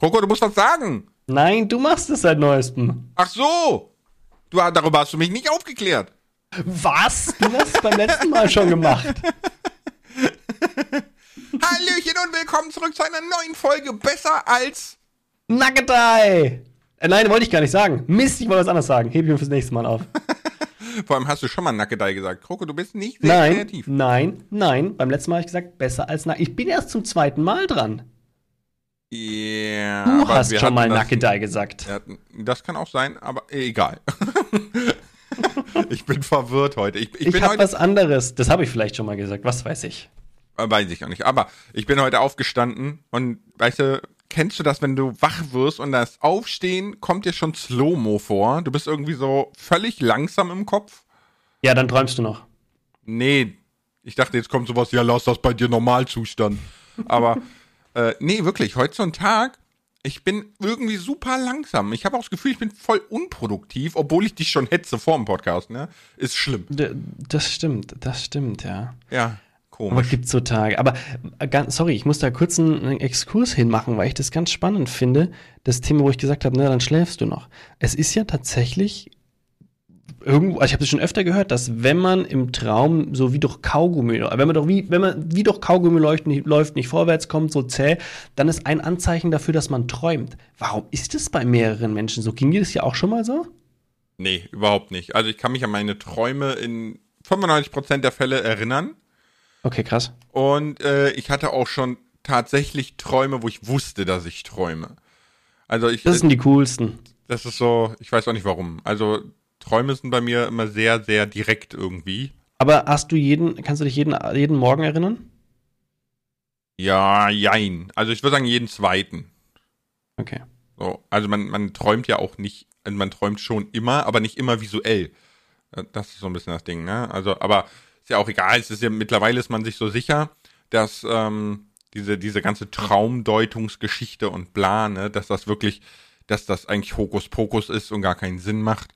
Kroko, du musst was sagen. Nein, du machst es seit neuestem. Ach so. Du, darüber hast du mich nicht aufgeklärt. Was? Du hast es beim letzten Mal schon gemacht. Hallöchen und willkommen zurück zu einer neuen Folge Besser als Nugget Eye. Äh, nein, wollte ich gar nicht sagen. Mist, ich wollte was anderes sagen. Hebe ich mir fürs nächste Mal auf. Vor allem hast du schon mal Nackedei gesagt. Kroko, du bist nicht sehr Nein, kreativ. nein, nein. Beim letzten Mal habe ich gesagt, besser als Nugget. Ich bin erst zum zweiten Mal dran. Ja, Du hast schon mal Eye gesagt. hatten- Das kann auch sein, aber egal. ich bin verwirrt heute. Ich, ich, Ich, habe was anderes. Das habe ich vielleicht schon mal gesagt. Was weiß ich. weiß ich auch nicht, aber ich bin heute aufgestanden und weißt du, kennst du das, wenn du wach wirst und das Aufstehen kommt dir schon Slow-Mo vor? Du bist irgendwie so völlig langsam im Kopf? Ja, dann träumst du noch. Nee, ich dachte, jetzt kommt sowas, ja, lass das bei dir Normalzustand. Aber, äh, nee, wirklich, heute so ein Tag, ich bin irgendwie super langsam. Ich habe auch das Gefühl, ich bin voll unproduktiv, obwohl ich dich schon hetze vor dem Podcast, ne? Ist schlimm. Das stimmt, das stimmt, ja. Ja, Aber komisch. gibt's so Tage. Aber äh, ganz, sorry, ich muss da kurz einen, einen Exkurs hinmachen, weil ich das ganz spannend finde. Das Thema, wo ich gesagt habe, na, dann schläfst du noch. Es ist ja tatsächlich irgendwo, also ich habe das schon öfter gehört, dass wenn man im Traum so wie durch Kaugummi, wenn man doch wie, wenn man wie durch Kaugummi läuft, nicht, läuft, nicht vorwärts kommt, so zäh, dann ist ein Anzeichen dafür, dass man träumt. Warum ist das bei mehreren Menschen so? Ging dir das ja auch schon mal so? Nee, überhaupt nicht. Also ich kann mich an meine Träume in 95% der Fälle erinnern. Okay, krass. Und äh, ich hatte auch schon tatsächlich Träume, wo ich wusste, dass ich träume. Also ich, Das sind die coolsten. Das ist so, ich weiß auch nicht warum. Also Träume sind bei mir immer sehr, sehr direkt irgendwie. Aber hast du jeden, kannst du dich jeden, jeden Morgen erinnern? Ja, jein. Also ich würde sagen jeden zweiten. Okay. So, also man, man träumt ja auch nicht, also man träumt schon immer, aber nicht immer visuell. Äh, Das ist so ein bisschen das Ding, ne? Also, aber ist ja auch egal. Es ist ja mittlerweile ist man sich so sicher, dass ähm, diese diese ganze Traumdeutungsgeschichte und bla, ne, dass das wirklich, dass das eigentlich Hokuspokus ist und gar keinen Sinn macht,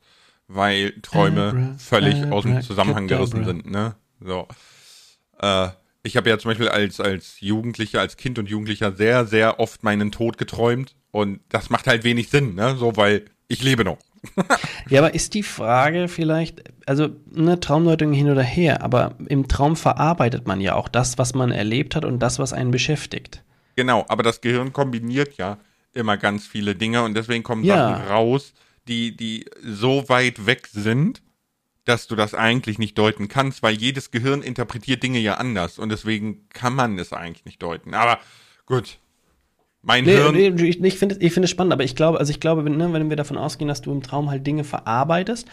weil Träume Abra- völlig aus dem Zusammenhang abracadabra. gerissen sind, ne? So. Äh, ich habe ja zum Beispiel als, als Jugendlicher, als Kind und Jugendlicher sehr, sehr oft meinen Tod geträumt. Und das macht halt wenig Sinn, ne? So, weil ich lebe noch. Ja, aber ist die Frage vielleicht, also eine Traumdeutung hin oder her, aber im Traum verarbeitet man ja auch das, was man erlebt hat und das, was einen beschäftigt. Genau, aber das Gehirn kombiniert ja immer ganz viele Dinge und deswegen kommen Ja. Sachen raus, die, die so weit weg sind, dass du das eigentlich nicht deuten kannst, weil jedes Gehirn interpretiert Dinge ja anders und deswegen kann man es eigentlich nicht deuten. Aber gut. Mein Nee, Hirn. nee, ich, ich finde es spannend, aber ich glaube, also ich glaube, wenn, ne, wenn wir davon ausgehen, dass du im Traum halt Dinge verarbeitest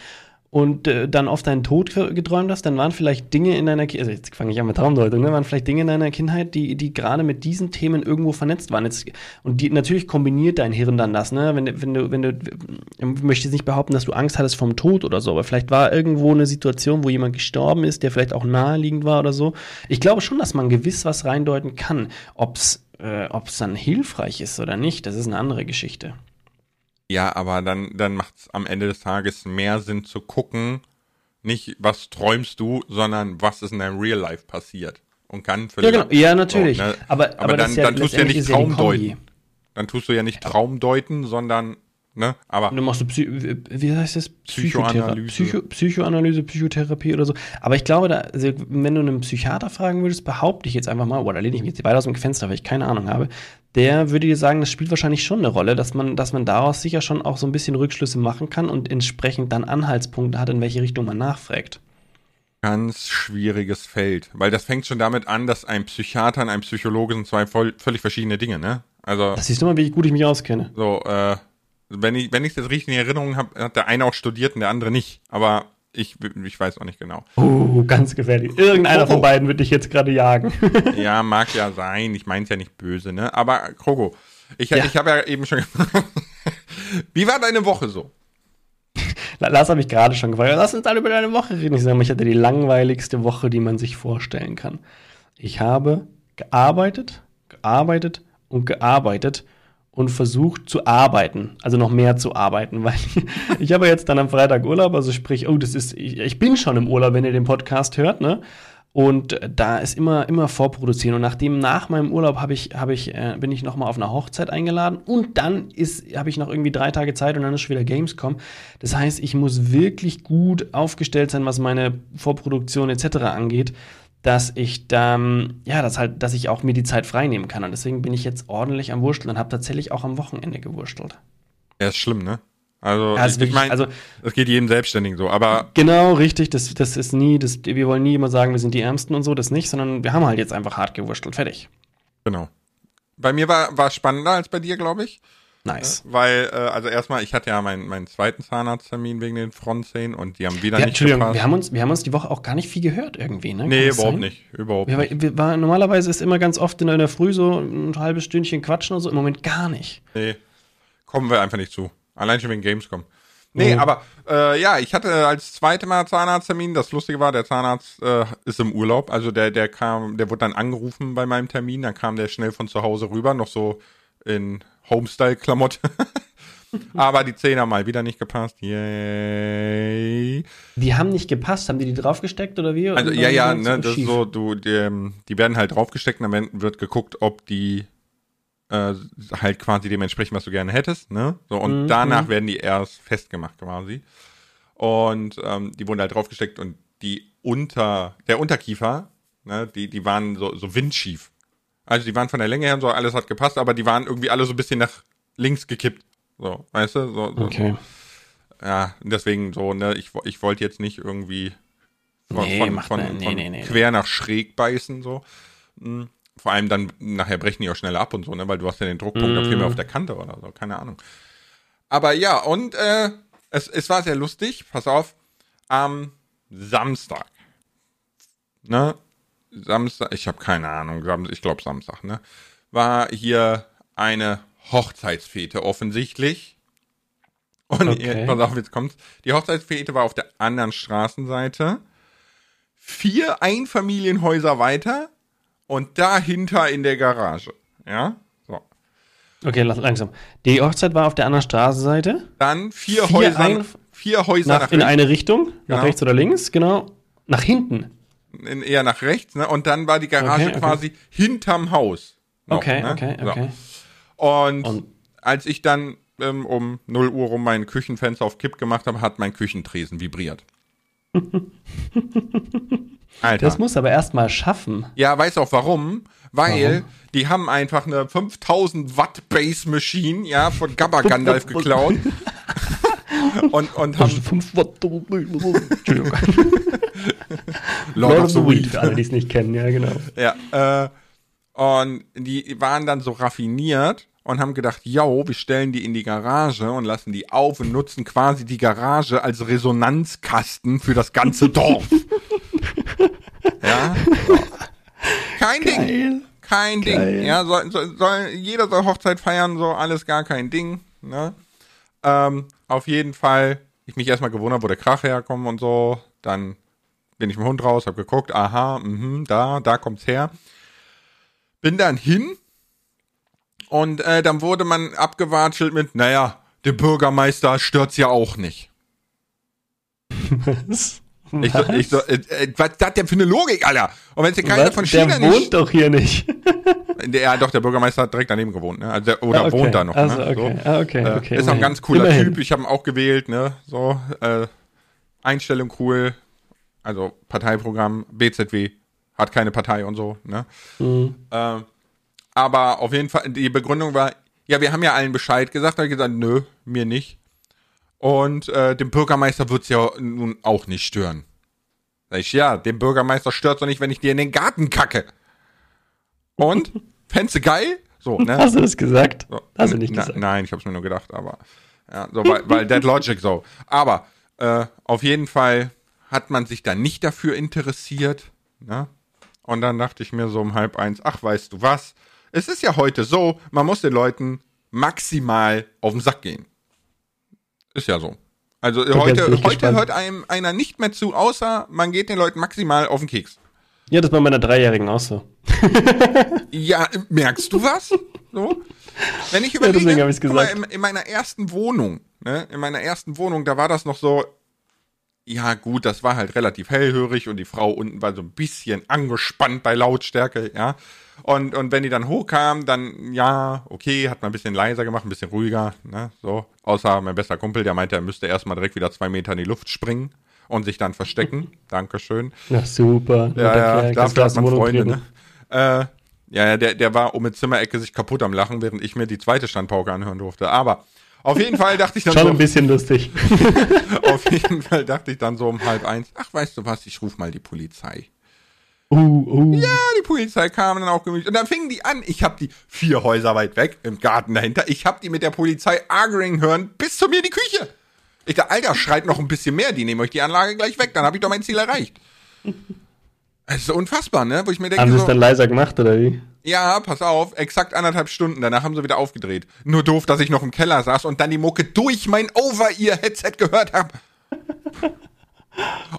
und äh, dann auf deinen Tod ge- geträumt hast, dann waren vielleicht Dinge in deiner Kindheit, also jetzt fange ich an mit Traumdeutung, ne, waren vielleicht Dinge in deiner Kindheit, die, die gerade mit diesen Themen irgendwo vernetzt waren. Jetzt, und die, natürlich kombiniert dein Hirn dann das, ne, wenn, du- wenn du, wenn du, ich möchte jetzt nicht behaupten, dass du Angst hattest vom Tod oder so, aber vielleicht war irgendwo eine Situation, wo jemand gestorben ist, der vielleicht auch naheliegend war oder so. Ich glaube schon, dass man gewiss was reindeuten kann. Ob's äh, ob es dann hilfreich ist oder nicht, das ist eine andere Geschichte. Ja, aber dann, dann macht es am Ende des Tages mehr Sinn zu gucken, nicht was träumst du, sondern was ist in deinem Real Life passiert. Und kann Ja, vielleicht. genau. Ja, natürlich. So, ne? aber, Aber, aber, dann, ja dann tust du ja nicht ist ja. Traumdeuten. Dann tust du ja nicht Traumdeuten, sondern, ne? Aber Du machst du Psy wie heißt das? Psychoanalyse. Psycho Psychoanalyse, Psychotherapie oder so. Aber ich glaube, da, also, wenn du einen Psychiater fragen würdest, behaupte ich jetzt einfach mal, oder lehne ich mich jetzt weit aus dem Fenster, weil ich keine Ahnung habe, der würde dir sagen, das spielt wahrscheinlich schon eine Rolle, dass man, dass man daraus sicher schon auch so ein bisschen Rückschlüsse machen kann und entsprechend dann Anhaltspunkte hat, in welche Richtung man nachfragt. ganz schwieriges Feld. Weil das fängt schon damit an, dass ein Psychiater und ein Psychologe sind zwei voll, völlig verschiedene Dinge, ne? Also, Das siehst du mal, wie gut ich mich auskenne. so, äh, wenn ich, wenn ich das richtig in Erinnerung habe, hat der eine auch studiert und der andere nicht. Aber ich, ich weiß auch nicht genau. Oh, ganz gefährlich. Irgendeiner Oh, oh. von beiden wird dich jetzt gerade jagen. Ja, mag ja sein. Ich meine es ja nicht böse, ne? Aber Krogo, ich, Ja. ich habe ja eben schon gefragt. Wie war deine Woche so? Lars habe ich gerade schon gefragt. Lass uns alle über deine Woche reden. Ich sage mal, ich hatte die langweiligste Woche, die man sich vorstellen kann. Ich habe gearbeitet, gearbeitet und gearbeitet und versucht zu arbeiten, also noch mehr zu arbeiten, weil ich, ich habe jetzt dann am Freitag Urlaub, also sprich, oh, das ist, ich, ich bin schon im Urlaub, wenn ihr den Podcast hört, ne? Und da ist immer, immer vorproduzieren. Und nachdem nach meinem Urlaub habe ich, habe ich, äh, bin ich nochmal auf eine Hochzeit eingeladen und dann habe ich noch irgendwie drei Tage Zeit und dann ist schon wieder Gamescom. Das heißt, ich muss wirklich gut aufgestellt sein, was meine Vorproduktion etc. angeht, dass ich dann, ja, dass halt, dass ich auch mir die Zeit freinehmen kann. Und deswegen bin ich jetzt ordentlich am Wursteln und habe tatsächlich auch am Wochenende gewurstelt. Ja, ist schlimm, ne? Also, Ja, es ist ich wirklich- meine, also- das geht jedem Selbstständigen so, aber Genau, richtig. Das, das ist nie, das, wir wollen nie immer sagen, wir sind die Ärmsten und so, das nicht, sondern wir haben halt jetzt einfach hart gewurstelt. Fertig. genau. Bei mir war war spannender als bei dir, glaube ich. Nice. Weil, äh, also erstmal, ich hatte ja meinen, meinen zweiten Zahnarzttermin wegen den Frontzähnen und die haben wieder Ja, nicht Entschuldigung, gepasst. wir haben, uns, wir haben uns die Woche auch gar nicht viel gehört irgendwie, ne? Kann nee, überhaupt sein? nicht. Überhaupt Wir, nicht. wir, war, normalerweise ist immer ganz oft in der Früh so ein halbes Stündchen quatschen oder so, im Moment gar nicht. Nee, kommen wir einfach nicht zu. Allein schon wegen Gamescom. Nee, Mhm. aber äh, ja, ich hatte als zweite Mal Zahnarzttermin. Das Lustige war, der Zahnarzt äh, ist im Urlaub. Also der, der kam, der wurde dann angerufen bei meinem Termin. Dann kam der schnell von zu Hause rüber, noch so in Homestyle-Klamotte. aber die Zähne haben mal wieder nicht gepasst. Yay. Die haben nicht gepasst, haben die die draufgesteckt oder wie? Also ja, ja, ne, das ist so, du, die, die werden halt draufgesteckt und dann wird geguckt, ob die äh, halt quasi dem entsprechen, was du gerne hättest, ne? So, und Mhm, danach werden die erst festgemacht quasi. Und ähm, die wurden halt draufgesteckt und die unter, der Unterkiefer, ne, die, die waren so, so windschief. Also die waren von der Länge her und so, alles hat gepasst, aber die waren irgendwie alle so ein bisschen nach links gekippt. So, weißt du? So, so, Okay. ja, deswegen so, ne, ich, ich wollte jetzt nicht irgendwie von, Nee, von, von, nee, von nee, nee. quer nach schräg beißen, so. Mm, Vor allem dann, nachher brechen die auch schneller ab und so, ne, weil du hast ja den Druckpunkt auf Mm. Fall auf der Kante oder so, keine Ahnung. Aber ja, und äh, es, es war sehr lustig, pass auf, am Samstag, ne, Samstag, ich habe keine Ahnung, ich glaube Samstag, ne, war hier eine Hochzeitsfete offensichtlich. Und Okay. jetzt, pass auf, jetzt kommt's. Die Hochzeitsfete war auf der anderen Straßenseite. Vier Einfamilienhäuser weiter und dahinter in der Garage. Ja? So. Okay, lass- langsam. Die Hochzeit war auf der anderen Straßenseite. Dann vier, Vier Häuser, ein- vier Häuser Nach, nach, in rechts, eine Richtung, nach Genau. rechts oder links, genau. Nach hinten. In, eher nach rechts, ne? Und dann war die Garage Okay, okay. quasi hinterm Haus. noch, Okay, ne? okay, So. okay. Und, Und- als ich dann ähm, um 0 Uhr rum mein Küchenfenster auf Kipp gemacht habe, hat mein Küchentresen vibriert. Alter. Das muss aber erstmal schaffen. ja, weiß auch warum. Weil die haben einfach eine 5000 Watt Base Machine, ja, von Gabba Gandalf geklaut. Und, und haben Fünf. Entschuldigung. Lord of the Weed. für alle, die es nicht kennen, ja, genau. Ja, äh, und die waren dann so raffiniert und haben gedacht, yo, wir stellen die in die Garage und lassen die auf und nutzen quasi die Garage als Resonanzkasten für das ganze Dorf. ja. So. Kein Ding. Geil. Kein Geil. Ding. Ja, soll, soll, soll, jeder soll Hochzeit feiern, so alles gar kein Ding. Ne? Ähm, auf jeden Fall, ich mich erstmal gewundert, wo der Krach herkommt und so. Dann bin ich mit dem Hund raus, hab geguckt, aha, mhm, da, da kommt's her. Bin dann hin und äh, dann wurde man abgewatschelt mit, naja, der Bürgermeister stört's ja auch nicht. Was? Ich so, ich äh, äh, was das denn für eine Logik, Alter? Und wenn es keiner Was? von Der China wohnt nicht... doch hier nicht. Der, ja, doch, der Bürgermeister hat direkt daneben gewohnt, ne? Also der, oder Ah, okay. wohnt da noch, Also, ne? okay. So. Ah, okay, Äh, okay. Ist auch ein ganz cooler Immerhin. Typ. Ich habe ihn auch gewählt, ne? So, äh, Einstellung cool. Also Parteiprogramm, BZW, hat keine Partei und so, ne? Mhm. Ähm, aber auf jeden Fall, die Begründung war, ja, wir haben ja allen Bescheid gesagt. Da hab ich gesagt, nö, mir nicht. Und äh, dem Bürgermeister wird's ja nun auch nicht stören. Sag ich, ja, dem Bürgermeister stört's doch nicht, wenn ich dir in den Garten kacke. Und? Fändest du geil? So, ne? Hast du das gesagt? So. Hast du nicht Na, gesagt. Nein, ich habe es mir nur gedacht, aber ja, so, weil, weil Dead Logic so. Aber äh, auf jeden Fall hat man sich da nicht dafür interessiert. Ne? Und dann dachte ich mir so um halb eins, ach, weißt du was? Es ist ja heute so, man muss den Leuten maximal auf den Sack gehen. Ist ja so. Also heute, ich heute gespannt. hört einem einer nicht mehr zu, außer man geht den Leuten maximal auf den Keks. Ja, das war bei meiner Dreijährigen auch so. Ja, merkst du was? So? Wenn ich Ja, überlege, deswegen ich's guck mal, gesagt. in, in meiner ersten Wohnung, ne, in meiner ersten Wohnung, da war das noch so, ja, gut, das war halt relativ hellhörig und die Frau unten war so ein bisschen angespannt bei Lautstärke, ja. Und, und wenn die dann hochkam, dann, ja, okay, hat man ein bisschen leiser gemacht, ein bisschen ruhiger, ne, so. Außer mein bester Kumpel, der meinte, er müsste erstmal direkt wieder zwei Meter in die Luft springen und sich dann verstecken. Dankeschön. Ja, super. Ja, ja, dafür hat man Freunde, ne? Äh, ja, der, der war um die Zimmerecke sich kaputt am Lachen, während ich mir die zweite Standpauke anhören durfte. Aber auf jeden Fall dachte ich dann Schon so. ein bisschen lustig. auf jeden Fall dachte ich dann so um halb eins, ach, weißt du was, ich ruf mal die Polizei. Uh, uh. Ja, die Polizei kam dann auch gemütlich. Und dann fingen die an. Ich hab die vier Häuser weit weg, im Garten dahinter. Ich hab die mit der Polizei arguing hören, bis zu mir in die Küche. Ich dachte, Alter, schreit noch ein bisschen mehr, die nehmen euch die Anlage gleich weg, dann habe ich doch mein Ziel erreicht. Es ist unfassbar, ne? Wo ich mir denke, Haben sie es so, dann leiser gemacht, oder wie? ja, pass auf, exakt anderthalb Stunden, danach haben sie wieder aufgedreht. Nur doof, dass ich noch im Keller saß und dann die Mucke durch mein Over-Ear-Headset gehört habe.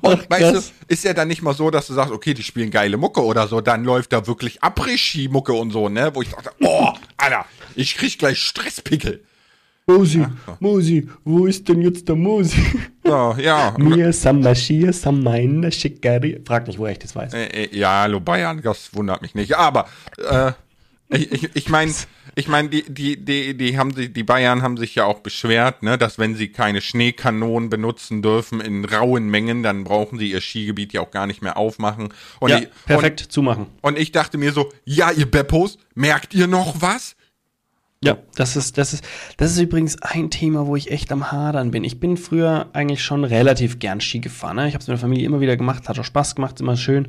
Und Ach, weißt krass. du, ist ja dann nicht mal so, dass du sagst, okay, die spielen geile Mucke oder so, dann läuft da wirklich Après-Ski-Mucke und so, ne? Wo ich dachte, oh, Alter, ich krieg gleich Stresspickel. Mosi, Mosi, wo ist denn jetzt der Mosi? So, ja. Mir Samashia Samaina Shikari. Frag nicht, woher ich das weiß. Äh, äh, ja, hallo Bayern, das wundert mich nicht. Aber äh, ich, ich, ich meine, ich mein, die, die, die, die haben sich, die Bayern haben sich ja auch beschwert, ne, dass wenn sie keine Schneekanonen benutzen dürfen in rauen Mengen, dann brauchen sie ihr Skigebiet ja auch gar nicht mehr aufmachen. Und Ja, ich, perfekt, zumachen. Und, und ich dachte mir so, ja, ihr Beppos, merkt ihr noch was? Ja, das ist, das ist, das ist übrigens ein Thema, wo ich echt am Hadern bin. Ich bin früher eigentlich schon relativ gern Ski gefahren. Ne? Ich habe es mit der Familie immer wieder gemacht, hat auch Spaß gemacht, ist immer schön.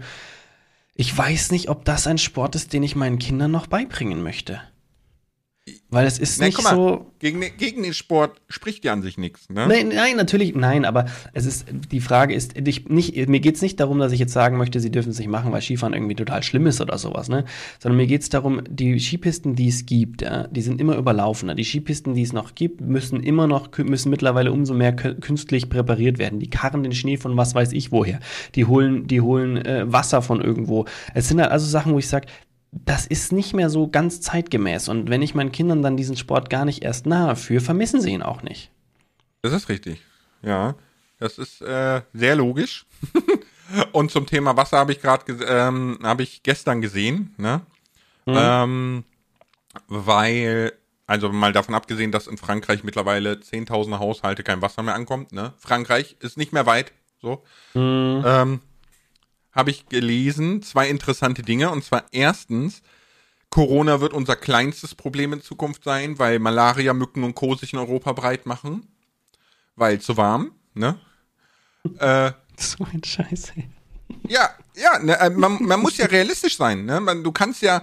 Ich weiß nicht, ob das ein Sport ist, den ich meinen Kindern noch beibringen möchte. Weil es ist Nein, nicht mal, so. gegen, den- gegen den Sport spricht ja an sich nichts, ne? Nein, nein, natürlich, nein, aber es ist, die Frage ist, ich, nicht, mir geht's nicht darum, dass ich jetzt sagen möchte, sie dürfen es nicht machen, weil Skifahren irgendwie total schlimm ist oder sowas, ne? Sondern mir geht's darum, die Skipisten, die es gibt, ja, die sind immer überlaufener. Die Skipisten, die es noch gibt, müssen immer noch, müssen mittlerweile umso mehr kü- künstlich präpariert werden. Die karren den Schnee von was weiß ich woher. Die holen, die holen äh, Wasser von irgendwo. Es sind halt also Sachen, wo ich sage, das ist nicht mehr so ganz zeitgemäß. Und wenn ich meinen Kindern dann diesen Sport gar nicht erst nahe führe, vermissen sie ihn auch nicht. Das ist richtig. Ja, das ist äh, sehr logisch. Und zum Thema Wasser habe ich gerade ähm, habe ich gestern gesehen, ne? Ähm, weil also mal davon abgesehen, dass in Frankreich mittlerweile zehntausende Haushalte kein Wasser mehr ankommt, ne? Frankreich ist nicht mehr weit, so. Ähm, habe ich gelesen, zwei interessante Dinge. Und zwar erstens, Corona wird unser kleinstes Problem in Zukunft sein, weil Malaria, Mücken und Co. sich in Europa breit machen. Weil zu warm, ne? äh, So ein Scheiß, ey. ja, ja, ne, äh, man, man muss ja realistisch sein, ne? Man, du kannst ja,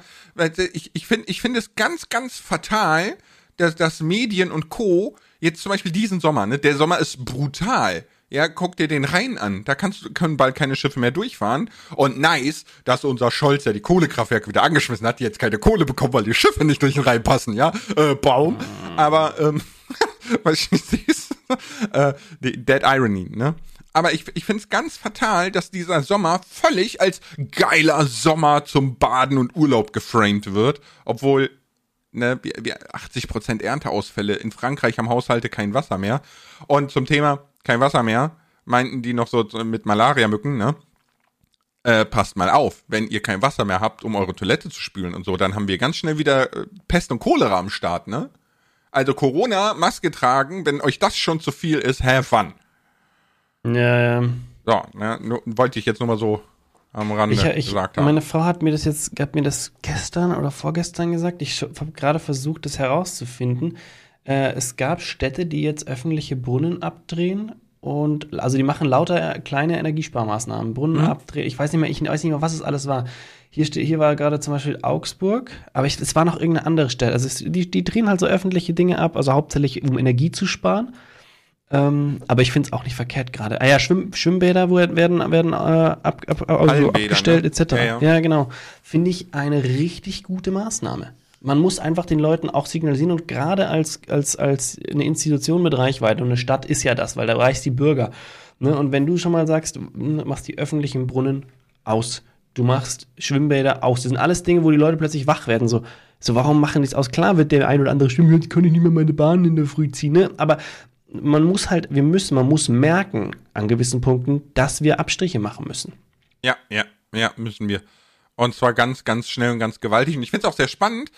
ich, ich finde ich finde es ganz, ganz fatal, dass, dass Medien und Co. jetzt zum Beispiel diesen Sommer, ne? Der Sommer ist brutal. Ja, guck dir den Rhein an. Da kannst, können bald keine Schiffe mehr durchfahren. Und nice, dass unser Scholz ja die Kohlekraftwerke wieder angeschmissen hat, die jetzt keine Kohle bekommen, weil die Schiffe nicht durch den Rhein passen, ja? Äh, Baum. Aber, ähm, was ich nicht siehst, äh, Dead Irony, ne? Aber ich, ich finde es ganz fatal, dass dieser Sommer völlig als geiler Sommer zum Baden und Urlaub geframed wird, obwohl ne, wir, wir 80% Ernteausfälle in Frankreich haben Haushalte kein Wasser mehr. Und zum Thema kein Wasser mehr, meinten die noch so mit Malaria-Mücken, ne? Äh, passt mal auf, wenn ihr kein Wasser mehr habt, um eure Toilette zu spülen und so, dann haben wir ganz schnell wieder äh, Pest und Cholera am Start, ne? Also Corona, Maske tragen, wenn euch das schon zu viel ist, have fun. Ja, ja. So, ne, nur, wollte ich jetzt nur mal so am Rande Ich, ich, gesagt haben. meine Frau hat mir das jetzt, hat mir das gestern oder vorgestern gesagt. Ich habe gerade versucht, das herauszufinden. Äh, es gab Städte, die jetzt öffentliche Brunnen abdrehen und also die machen lauter kleine Energiesparmaßnahmen. Brunnen Mhm. abdrehen. Ich weiß nicht mehr, ich weiß nicht mehr, was es alles war. Hier, ste- hier war gerade zum Beispiel Augsburg, aber ich, es war noch irgendeine andere Stadt. Also es, die, die drehen halt so öffentliche Dinge ab, also hauptsächlich um Energie zu sparen. Ähm, aber ich finde es auch nicht verkehrt gerade. Ah ja, Schwimm, Schwimmbäder werden, werden äh, ab, ab, also abgestellt ne? etc. Ja, Ja, ja. genau. Finde ich eine richtig gute Maßnahme. Man muss einfach den Leuten auch signalisieren und gerade als, als, als eine Institution mit Reichweite und eine Stadt ist ja das, weil da reichst die Bürger. Ne? Und wenn du schon mal sagst, du machst die öffentlichen Brunnen aus, du machst Schwimmbäder aus, das sind alles Dinge, wo die Leute plötzlich wach werden. So, so warum machen die es aus? Klar wird der ein oder andere schwimmen, jetzt kann ich nicht mehr meine Bahn in der Früh ziehen, ne? aber man muss halt, wir müssen, man muss merken an gewissen Punkten, dass wir Abstriche machen müssen. Ja, ja, ja, müssen wir. Und zwar ganz, ganz schnell und ganz gewaltig. Und ich finde es auch sehr spannend.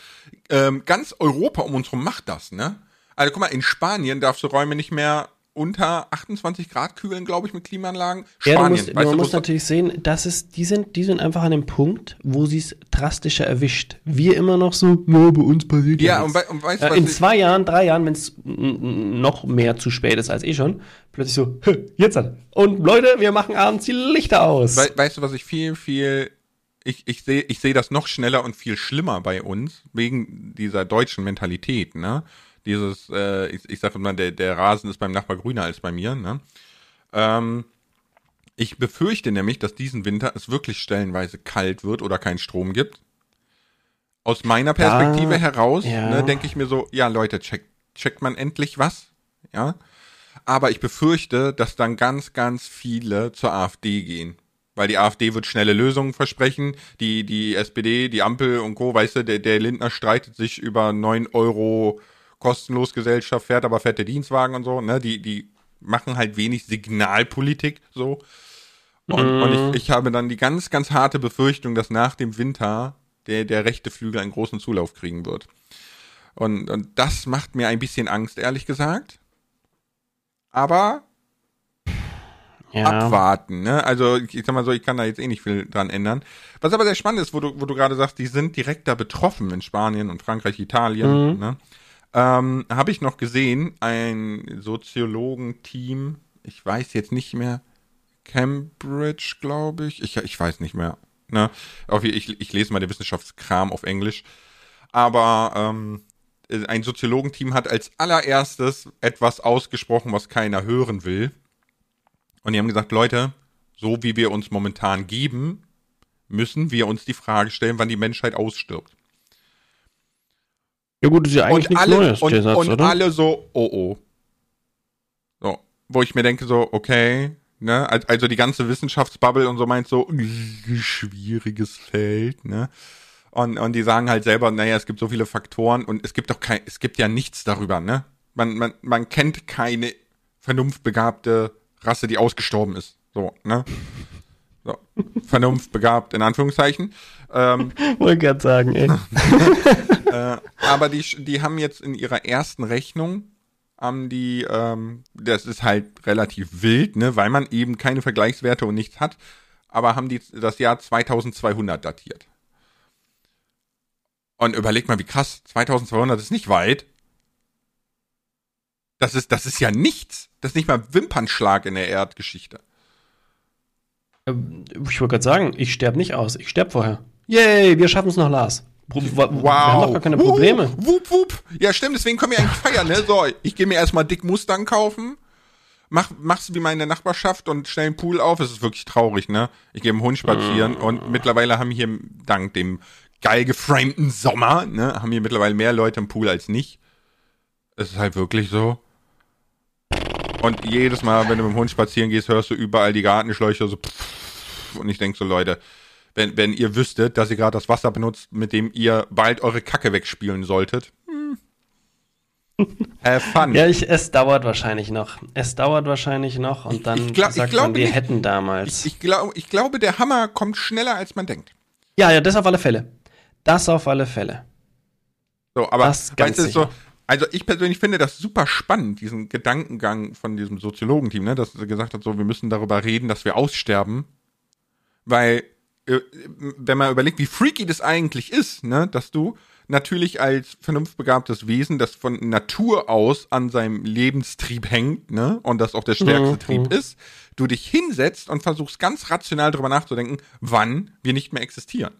Ähm, ganz Europa um uns herum macht das, ne? Also guck mal, in Spanien darfst du Räume nicht mehr unter 28 Grad kühlen, glaube ich, mit Klimaanlagen. Ja, Spanien, du musst, man du, muss natürlich sehen, dass es, die sind, die sind einfach an dem Punkt, wo sie es drastischer erwischt. Wir immer noch so, ja, bei uns passiert Ja, nichts. und, wei- und weißt du, Äh, was in zwei Jahren, drei Jahren, wenn es noch mehr zu spät ist als eh schon, plötzlich so, "Hä, jetzt halt. Und Leute, wir machen abends die Lichter aus. Wei- weißt du, was ich viel, viel, ich, ich sehe ich seh das noch schneller und viel schlimmer bei uns, wegen dieser deutschen Mentalität, ne? Dieses, äh, ich, ich sage immer, der, der Rasen ist beim Nachbar grüner als bei mir, ne? Ähm, ich befürchte nämlich, dass diesen Winter es wirklich stellenweise kalt wird oder keinen Strom gibt. Aus meiner Perspektive Da- heraus, ja. ne, denke ich mir so, ja Leute, checkt, checkt man endlich was, ja? Aber ich befürchte, dass dann ganz, ganz viele zur AfD gehen. Weil die AfD wird schnelle Lösungen versprechen. Die, die SPD, die Ampel und Co., weißt du, der, der Lindner streitet sich über 9 Euro kostenlos Gesellschaft, fährt aber fette Dienstwagen und so, ne? Die, die machen halt wenig Signalpolitik, so. Und, und ich, ich habe dann die ganz, ganz harte Befürchtung, dass nach dem Winter der, der rechte Flügel einen großen Zulauf kriegen wird. Und, und das macht mir ein bisschen Angst, ehrlich gesagt. Aber ja. abwarten, ne? Also ich, sag mal so, ich kann da jetzt eh nicht viel dran ändern. Was aber sehr spannend ist, wo du, wo du gerade sagst, die sind direkt da betroffen in Spanien und Frankreich, Italien, ne? Ähm, habe ich noch gesehen, ein Soziologenteam, ich weiß jetzt nicht mehr, Cambridge, glaube ich. ich. Ich weiß nicht mehr. Ne? Ich, ich lese mal den Wissenschaftskram auf Englisch. Aber ähm, ein Soziologenteam hat als allererstes etwas ausgesprochen, was keiner hören will. Und die haben gesagt, Leute, so wie wir uns momentan geben, müssen wir uns die Frage stellen, wann die Menschheit ausstirbt. ja gut, ist ja eigentlich und nichts alle, Neues, und, Satz, und oder? alle so, oh oh. So, wo ich mir denke, so, okay, ne, Al- also die ganze Wissenschaftsbubble und so meint so, schwieriges Feld, ne. Und, und die sagen halt selber, naja, es gibt so viele Faktoren und es gibt doch kein, es gibt ja nichts darüber, ne? Man, man, man kennt keine vernunftbegabte Rasse, die ausgestorben ist. So, ne? So. Vernunftbegabt, in Anführungszeichen. Ähm, Wollte gerade sagen, ey. äh, aber die, die haben jetzt in ihrer ersten Rechnung, haben die, ähm, das ist halt relativ wild, ne, weil man eben keine Vergleichswerte und nichts hat, aber haben die das Jahr 2200 datiert. Und überleg mal, wie krass, 2200 ist nicht weit. Das ist, das ist ja nichts. Das ist nicht mal ein Wimpernschlag in der Erdgeschichte. Ich wollte gerade sagen, ich sterbe nicht aus, ich sterbe vorher. Yay, wir schaffen es noch, Lars. Pro wa- Wir haben doch gar keine Probleme. Wup, wup. Ja, stimmt, deswegen können wir eigentlich feiern, ne? So, ich gehe mir erstmal dick Mustang kaufen, mach, mach's wie meine Nachbarschaft und stell einen Pool auf. Es ist wirklich traurig, ne? Ich gehe mit dem Hund spazieren und mittlerweile haben hier, dank dem geil geframten Sommer, ne, haben hier mittlerweile mehr Leute im Pool als nicht. Es ist halt wirklich so. Und jedes Mal, wenn du mit dem Hund spazieren gehst, hörst du überall die Gartenschläuche so. Und ich denk so, Leute, wenn, wenn ihr wüsstet, dass ihr gerade das Wasser benutzt, mit dem ihr bald eure Kacke wegspielen solltet. Hm. Have fun. Ja, ich, es dauert wahrscheinlich noch. Es dauert wahrscheinlich noch und dann ich glaub- ich sagt glaube man, wir nicht- hätten damals. Ich, glaub, ich glaube, der Hammer kommt schneller, als man denkt. ja, ja, das auf alle Fälle. Das auf alle Fälle. So, aber Das ganz weißt du, so. Also ich persönlich finde das super spannend, diesen Gedankengang von diesem Soziologenteam, ne, dass sie gesagt hat, so, wir müssen darüber reden, dass wir aussterben. Weil, äh, wenn man überlegt, wie freaky das eigentlich ist, ne, dass du natürlich als vernunftbegabtes Wesen, das von Natur aus an seinem Lebenstrieb hängt, ne, und das auch der stärkste Mhm. Trieb ist, du dich hinsetzt und versuchst ganz rational darüber nachzudenken, wann wir nicht mehr existieren.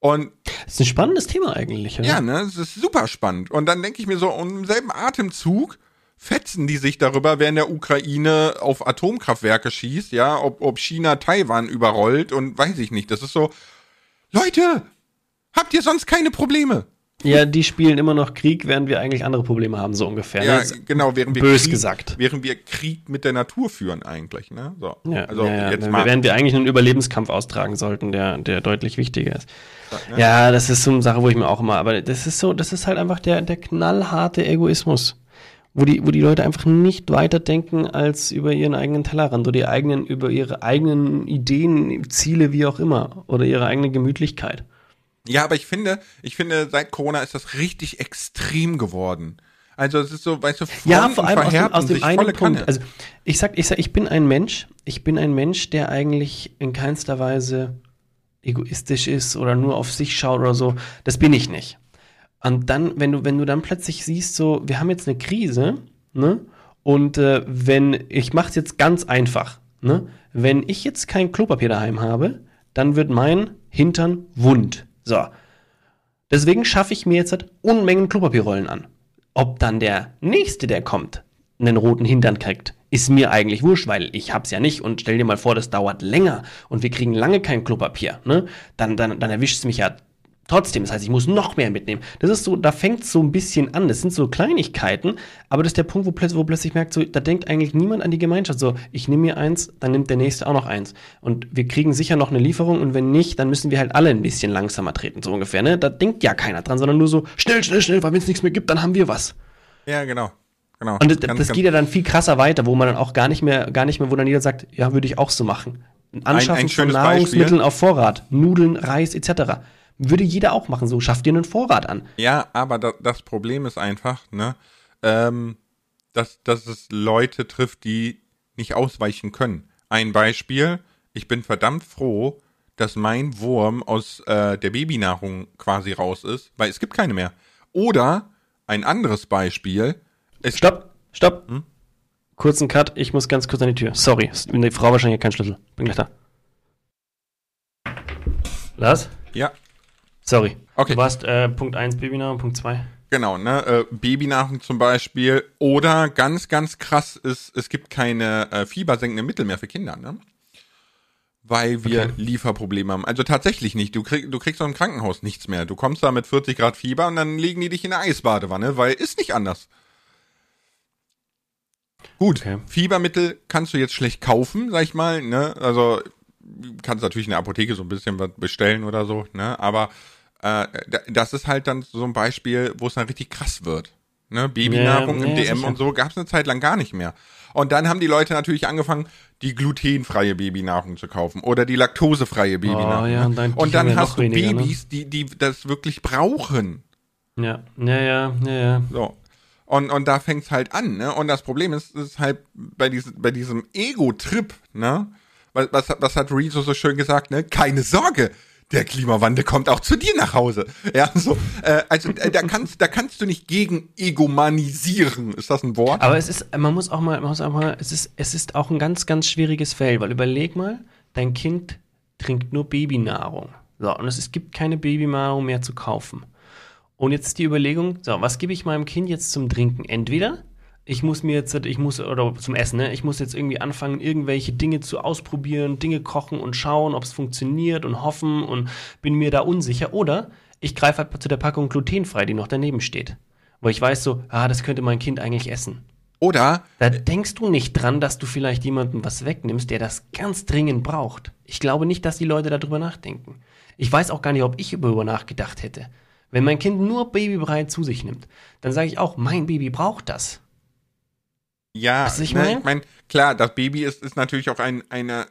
Und Das ist ein spannendes Thema eigentlich. ja, ne, es ist super spannend. Und dann denke ich mir so, und im selben Atemzug fetzen die sich darüber, wer in der Ukraine auf Atomkraftwerke schießt, ja, ob, ob China Taiwan überrollt und weiß ich nicht. Das ist so, Leute, habt ihr sonst keine Probleme? Ja, die spielen immer noch Krieg, während wir eigentlich andere Probleme haben, so ungefähr. Ja, ne? Genau, während wir bös Krieg, gesagt. während wir Krieg mit der Natur führen eigentlich, ne? So. Ja, also ja, jetzt mal. während wir eigentlich einen Überlebenskampf austragen sollten, der, der deutlich wichtiger ist. ne? Ja, das ist so eine Sache, wo ich mir auch immer, aber das ist so, das ist halt einfach der, der knallharte Egoismus. wo die, wo die Leute einfach nicht weiterdenken als über ihren eigenen Tellerrand oder die eigenen, über ihre eigenen Ideen, Ziele, wie auch immer, oder ihre eigene Gemütlichkeit. Ja, aber ich finde, ich finde, seit Corona ist das richtig extrem geworden. Also es ist so, weißt du, Fronten Ja, vor allem aus dem, aus dem einen Punkt. Kanne. Also ich sag, ich sag, ich bin ein Mensch, ich bin ein Mensch, der eigentlich in keinster Weise egoistisch ist oder nur auf sich schaut oder so. Das bin ich nicht. Und dann, wenn du, wenn du dann plötzlich siehst, so, wir haben jetzt eine Krise, ne? Und äh, wenn, ich mach's jetzt ganz einfach, ne? Wenn ich jetzt kein Klopapier daheim habe, dann wird mein Hintern wund. So. Deswegen schaffe ich mir jetzt halt Unmengen Klopapierrollen an. Ob dann der nächste, der kommt, einen roten Hintern kriegt, ist mir eigentlich wurscht, weil ich hab's ja nicht und stell dir mal vor, das dauert länger und wir kriegen lange kein Klopapier, ne? Dann, dann, dann erwischt es mich ja trotzdem. Das heißt, ich muss noch mehr mitnehmen. Das ist so, da fängt so ein bisschen an. Das sind so Kleinigkeiten, aber das ist der Punkt, wo plötzlich, wo plötzlich merkt, so, da denkt eigentlich niemand an die Gemeinschaft. So, ich nehme mir eins, dann nimmt der nächste auch noch eins. Und wir kriegen sicher noch eine Lieferung und wenn nicht, dann müssen wir halt alle ein bisschen langsamer treten, so ungefähr, ne? Da denkt ja keiner dran, sondern nur so, schnell, schnell, schnell, weil wenn es nichts mehr gibt, dann haben wir was. ja, genau. Genau. Und das, Ganz, das ganz- geht ja dann viel krasser weiter, wo man dann auch gar nicht mehr, gar nicht mehr, wo dann jeder sagt, ja, würde ich auch so machen. Anschaffen ein von schönes Nahrungsmitteln Beispiel. auf Vorrat, Nudeln, Reis etc. Würde jeder auch machen, so schaff dir einen Vorrat an. Ja, aber da, das Problem ist einfach, ne, ähm, dass, dass es Leute trifft, die nicht ausweichen können. Ein Beispiel, ich bin verdammt froh, dass mein Wurm aus äh, der Babynahrung quasi raus ist, weil es gibt keine mehr. Oder ein anderes Beispiel, Stopp, stopp. Hm? Kurzen Cut, ich muss ganz kurz an die Tür. Sorry, die Frau wahrscheinlich kein Schlüssel. Bin gleich da. Lars? ja, Sorry. Okay. Du warst äh, Punkt 1 Babynahrung, Punkt 2. Genau, ne, äh, Babynahrung zum Beispiel. Oder ganz, ganz krass ist, es gibt keine äh, fiebersenkende Mittel mehr für Kinder, ne? Weil wir Okay. Lieferprobleme haben. Also tatsächlich nicht. Du, krieg, du kriegst auch im Krankenhaus nichts mehr. Du kommst da mit 40 Grad Fieber und dann legen die dich in eine Eisbadewanne, weil ist nicht anders. Gut, Okay. Fiebermittel kannst du jetzt schlecht kaufen, sag ich mal, ne? Also kannst natürlich in der Apotheke so ein bisschen was bestellen oder so, ne? Aber äh, da- das ist halt dann so ein Beispiel, wo es dann richtig krass wird. Ne? Babynahrung Ja, im ja, DM sicher. und so gab es eine Zeit lang gar nicht mehr. Und dann haben die Leute natürlich angefangen, die glutenfreie Babynahrung zu kaufen oder die laktosefreie Babynahrung. Oh, ja, ne? und dann und dann hast du weniger, ne? Babys, die, die das wirklich brauchen. Ja, ja, ja, ja, ja. So. Und, und da fängt's halt an, ne? Und das Problem ist, ist halt bei, diesem bei diesem Ego-Trip, ne? Was, was, was hat Rezo so schön gesagt, ne? Keine Sorge, der Klimawandel kommt auch zu dir nach Hause. Ja, so, äh, also äh, da kannst, da kannst du nicht gegen egomanisieren. Ist das ein Wort? Aber es ist, man muss auch mal, man muss auch mal, es ist, es ist auch ein ganz, ganz schwieriges Feld, weil überleg mal, dein Kind trinkt nur Babynahrung. So, und es, es gibt keine Babynahrung mehr zu kaufen. Und jetzt ist die Überlegung, so, was gebe ich meinem Kind jetzt zum Trinken? Entweder ich muss mir jetzt, ich muss, oder zum Essen, ne? Ich muss jetzt irgendwie anfangen, irgendwelche Dinge zu ausprobieren, Dinge kochen und schauen, ob es funktioniert und hoffen und bin mir da unsicher. Oder ich greife halt zu der Packung glutenfrei, die noch daneben steht. Wo ich weiß so, ah, das könnte mein Kind eigentlich essen. Oder Da denkst du nicht dran, dass du vielleicht jemandem was wegnimmst, der das ganz dringend braucht. Ich glaube nicht, dass die Leute darüber nachdenken. Ich weiß auch gar nicht, ob ich darüber nachgedacht hätte. Wenn mein Kind nur Babybrei zu sich nimmt, dann sage ich auch, mein Baby braucht das. Ja, Was ich ne, mein? ich mein, klar, das Baby ist, ist natürlich auch ein, eine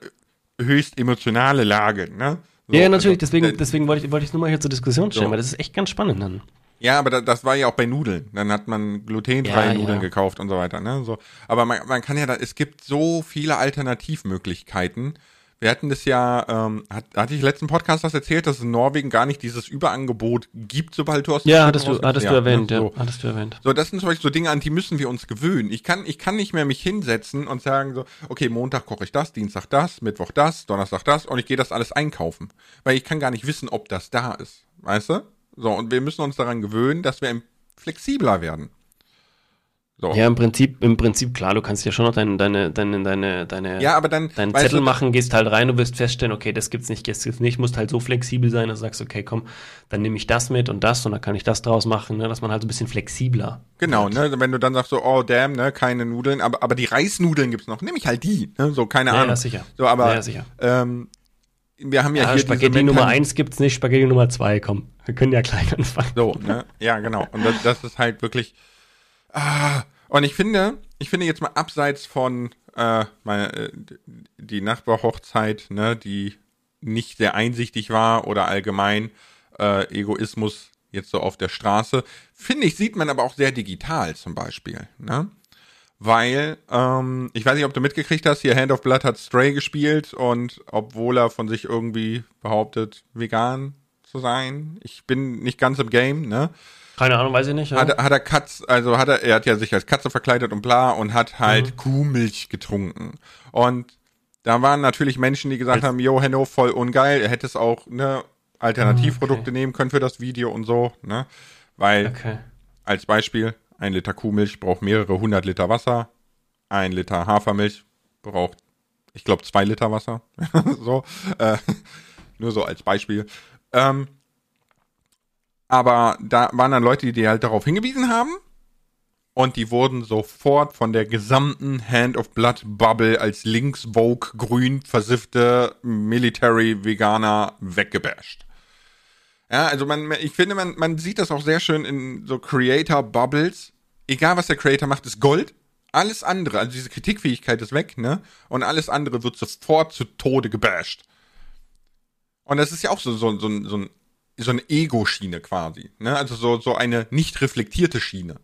höchst emotionale Lage, ne? So, ja, ja, natürlich. also, Deswegen, deswegen wollte ich, wollte ich es nur mal hier zur Diskussion stellen, So. weil das ist echt ganz spannend dann. Ja, aber da, das war ja auch bei Nudeln. Dann hat man glutenfreie Ja, Nudeln ja. gekauft und so weiter. Ne? So, aber man, man kann ja da, es gibt so viele Alternativmöglichkeiten. Wir hatten das ja, ähm, hat, hatte ich letzten Podcast das erzählt, dass es in Norwegen gar nicht dieses Überangebot gibt, sobald du aus dem Ja, hattest du, hattest kommst. du erwähnt, ne? ja. So. Hattest du erwähnt. So, das sind zum Beispiel so Dinge, an die müssen wir uns gewöhnen. Ich kann, ich kann nicht mehr mich hinsetzen und sagen so, okay, Montag koche ich das, Dienstag das, Mittwoch das, Donnerstag das und ich gehe das alles einkaufen. Weil ich kann gar nicht wissen, ob das da ist. Weißt du? So, und wir müssen uns daran gewöhnen, dass wir flexibler werden. So. Ja, im Prinzip, im Prinzip, klar, du kannst ja schon noch deine, deine, deine, deine, deine Ja, aber dann, deinen Zettel du, machen, gehst halt rein, du wirst feststellen, okay, das gibt's nicht, das gibt's nicht, musst halt so flexibel sein, dass du sagst, okay, komm, dann nehme ich das mit und das und dann kann ich das draus machen, ne, dass man halt so ein bisschen flexibler. Genau, ne, wenn du dann sagst so, oh damn, ne, keine Nudeln, aber, aber die Reisnudeln gibt's noch, nehme ich halt die, ne, so, keine Ja, Ahnung. ja, sicher. So, aber, Ja, sicher. ähm, wir haben ja, Ja, hier Spaghetti Nummer Mental- 1 gibt's nicht, Spaghetti Nummer 2, komm. Wir können ja klein anfangen. So, ne? Ja, genau. Und das, das ist halt wirklich. Ah, Und ich finde, ich finde jetzt mal abseits von äh, meine, äh, die Nachbarhochzeit, ne, die nicht sehr einsichtig war oder allgemein äh, Egoismus jetzt so auf der Straße, finde ich, sieht man aber auch sehr digital zum Beispiel, ne? Weil, ähm, ich weiß nicht, ob du mitgekriegt hast, hier Hand of Blood hat Stray gespielt und obwohl er von sich irgendwie behauptet, vegan zu sein, ich bin nicht ganz im Game, ne? Keine Ahnung, weiß ich nicht. Ja. Hat, hat er Katz, also hat er, er hat ja sich als Katze verkleidet und bla und hat halt mhm. Kuhmilch getrunken. Und da waren natürlich Menschen, die gesagt Jetzt. haben, jo, Henno, voll ungeil, er hätte es auch, ne, Alternativprodukte okay. nehmen können für das Video und so, ne? Weil, okay. als Beispiel, ein Liter Kuhmilch braucht mehrere hundert Liter Wasser, ein Liter Hafermilch braucht, ich glaube, zwei Liter Wasser. so, äh, nur so als Beispiel. Ähm, aber da waren dann Leute, die halt darauf hingewiesen haben. Und die wurden sofort von der gesamten Hand of Blood Bubble als links Vogue grün versiffte Military Veganer weggebasht. Ja, also man, ich finde, man, man sieht das auch sehr schön in so Creator Bubbles. Egal was der Creator macht, ist Gold. Alles andere, also diese Kritikfähigkeit ist weg, ne? Und alles andere wird sofort zu Tode gebasht. Und das ist ja auch so, so, so, so ein so eine Ego-Schiene quasi. Ne? Also so, so eine nicht reflektierte Schiene.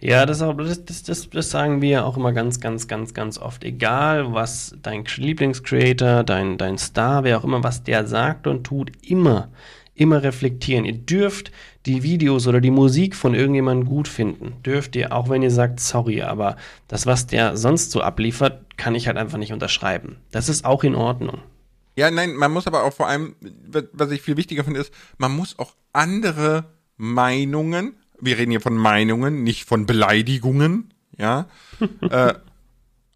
Ja, das, das, das, das, sagen wir auch immer ganz, ganz, ganz, ganz oft. Egal, was dein Lieblingscreator, dein, dein Star, wer auch immer, was der sagt und tut, immer, immer reflektieren. Ihr dürft die Videos oder die Musik von irgendjemandem gut finden. Dürft ihr, auch wenn ihr sagt, sorry, aber das, was der sonst so abliefert, kann ich halt einfach nicht unterschreiben. Das ist auch in Ordnung. Ja, nein, man muss aber auch vor allem, was ich viel wichtiger finde, ist, man muss auch andere Meinungen, wir reden hier von Meinungen, nicht von Beleidigungen, ja, äh,